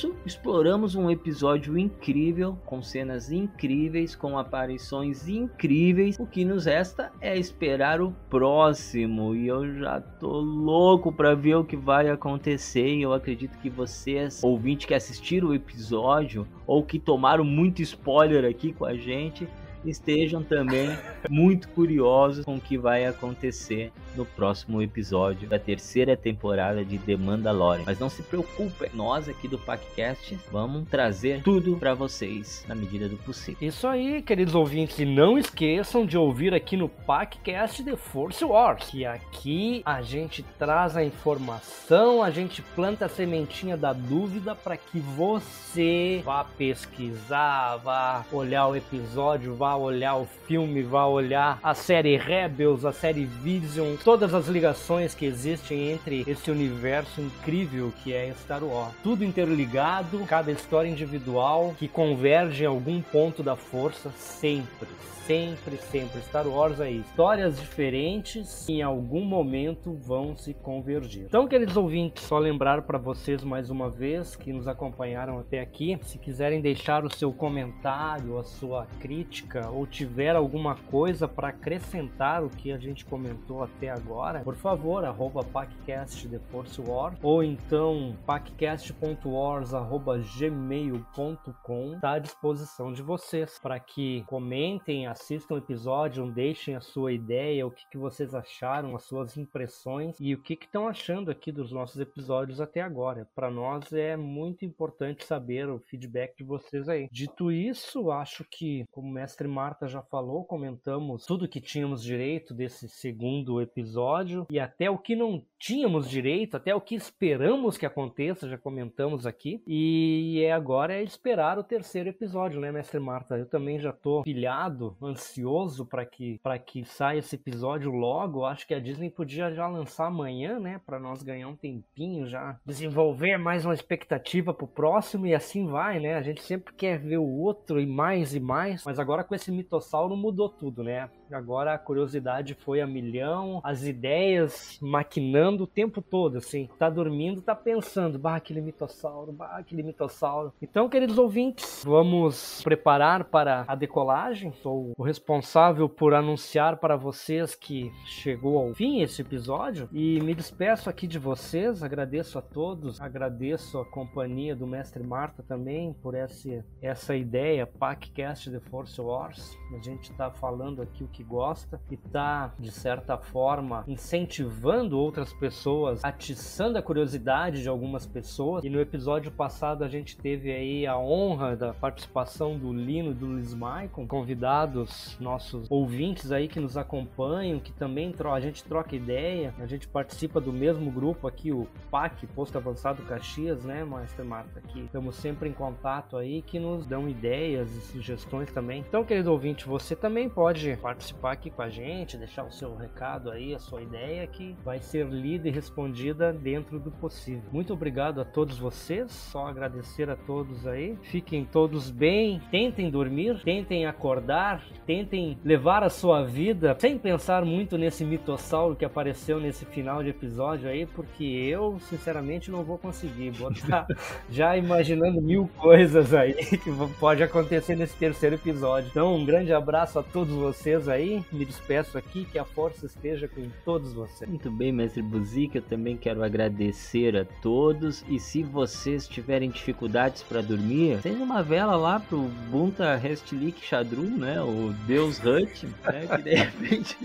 Isso, exploramos um episódio incrível, com cenas incríveis, com aparições incríveis. O que nos resta é esperar o próximo. E eu já tô louco para ver o que vai acontecer. E eu acredito que vocês, ouvintes que assistiram o episódio ou que tomaram muito spoiler aqui com a gente, estejam também muito curiosos com o que vai acontecer no próximo episódio da terceira temporada de The Mandalorian. Mas não se preocupem, nós aqui do PacCast vamos trazer tudo para vocês na medida do possível. Isso aí, queridos ouvintes, e não esqueçam de ouvir aqui no PacCast The Force Wars, que aqui a gente traz a informação, a gente planta a sementinha da dúvida para que você vá pesquisar, vá olhar o episódio, vá olhar o filme, vá olhar a série Rebels, a série Vision, todas as ligações que existem entre esse universo incrível que é Star Wars. Tudo interligado, cada história individual que converge em algum ponto da força sempre sempre, sempre. Star Wars aí. Histórias diferentes em algum momento vão se convergir. Então, queridos ouvintes, só lembrar para vocês mais uma vez que nos acompanharam até aqui, se quiserem deixar o seu comentário, a sua crítica ou tiver alguma coisa para acrescentar o que a gente comentou até agora, por favor, arroba The Force War ou então paccast.wars@gmail.com está à disposição de vocês para que comentem, assistam o episódio, deixem a sua ideia, o que, que vocês acharam, as suas impressões e o que estão achando aqui dos nossos episódios até agora. Para nós é muito importante saber o feedback de vocês aí. Dito isso, acho que, como o mestre Marta já falou, comentamos tudo que tínhamos direito desse segundo episódio e até o que não tínhamos direito, até o que esperamos que aconteça, já comentamos aqui. E é agora é esperar o terceiro episódio, né, mestre Marta? Eu também já tô pilhado, ansioso para que para que saia esse episódio logo. Acho que a Disney podia já lançar amanhã, né, para nós ganhar um tempinho já, desenvolver mais uma expectativa pro próximo e assim vai, né? A gente sempre quer ver o outro e mais e mais, mas agora com esse mitossauro mudou tudo, né? Agora a curiosidade foi a milhão, as ideias maquinando o tempo todo, assim. Tá dormindo, tá pensando, bah, aquele mitossauro, bah, aquele mitossauro. Então, queridos ouvintes, vamos preparar para a decolagem. Sou o responsável por anunciar para vocês que chegou ao fim esse episódio e me despeço aqui de vocês. Agradeço a todos, agradeço a companhia do mestre Marta também por essa, essa ideia, PacCast The Force Wars. A gente tá falando aqui o que gosta e está, de certa forma, incentivando outras pessoas, atiçando a curiosidade de algumas pessoas. E no episódio passado a gente teve aí a honra da participação do Lino do Luiz Maicon, nossos ouvintes aí que nos acompanham, que também a gente troca ideia, a gente participa do mesmo grupo aqui, o PAC, Posto Avançado Caxias, né, Master Marta? Que estamos sempre em contato aí, que nos dão ideias e sugestões também. Então, querido ouvinte, você também pode participar aqui com a gente, deixar o seu recado aí, a sua ideia, que vai ser lida e respondida dentro do possível. Muito obrigado a todos vocês, só agradecer a todos aí. Fiquem todos bem, tentem dormir, tentem acordar, tentem levar a sua vida sem pensar muito nesse mitossauro que apareceu nesse final de episódio aí, porque eu, sinceramente, não vou conseguir botar já imaginando mil coisas aí que pode acontecer nesse terceiro episódio. Então, um grande abraço a todos vocês aí me despeço aqui, que a força esteja com todos vocês. Muito bem, mestre Buzica, eu também quero agradecer a todos. E se vocês tiverem dificuldades para dormir, tem uma vela lá pro Bunta Restlik Shadru, né? O Deus Hut, né? Que de repente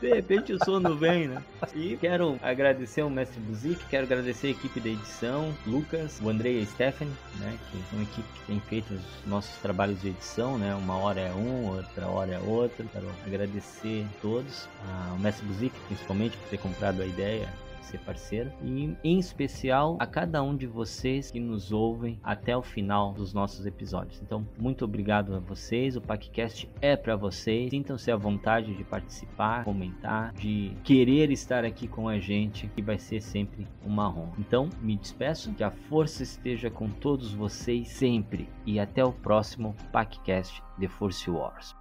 De repente o sono vem, né? E quero agradecer ao mestre Buzik, quero agradecer a equipe da edição, Lucas, o Andrei e a Stephanie, né? Que são a equipe que tem feito os nossos trabalhos de edição, né? Uma hora é um, outra hora é outro. Quero agradecer a todos, ao mestre Buzik principalmente por ter comprado a ideia ser parceiro e em especial a cada um de vocês que nos ouvem até o final dos nossos episódios. Então, muito obrigado a vocês. O podcast é para vocês. Sintam-se à vontade de participar, comentar, de querer estar aqui com a gente, que vai ser sempre uma honra. Então, me despeço, que a força esteja com todos vocês sempre e até o próximo podcast The Force Wars.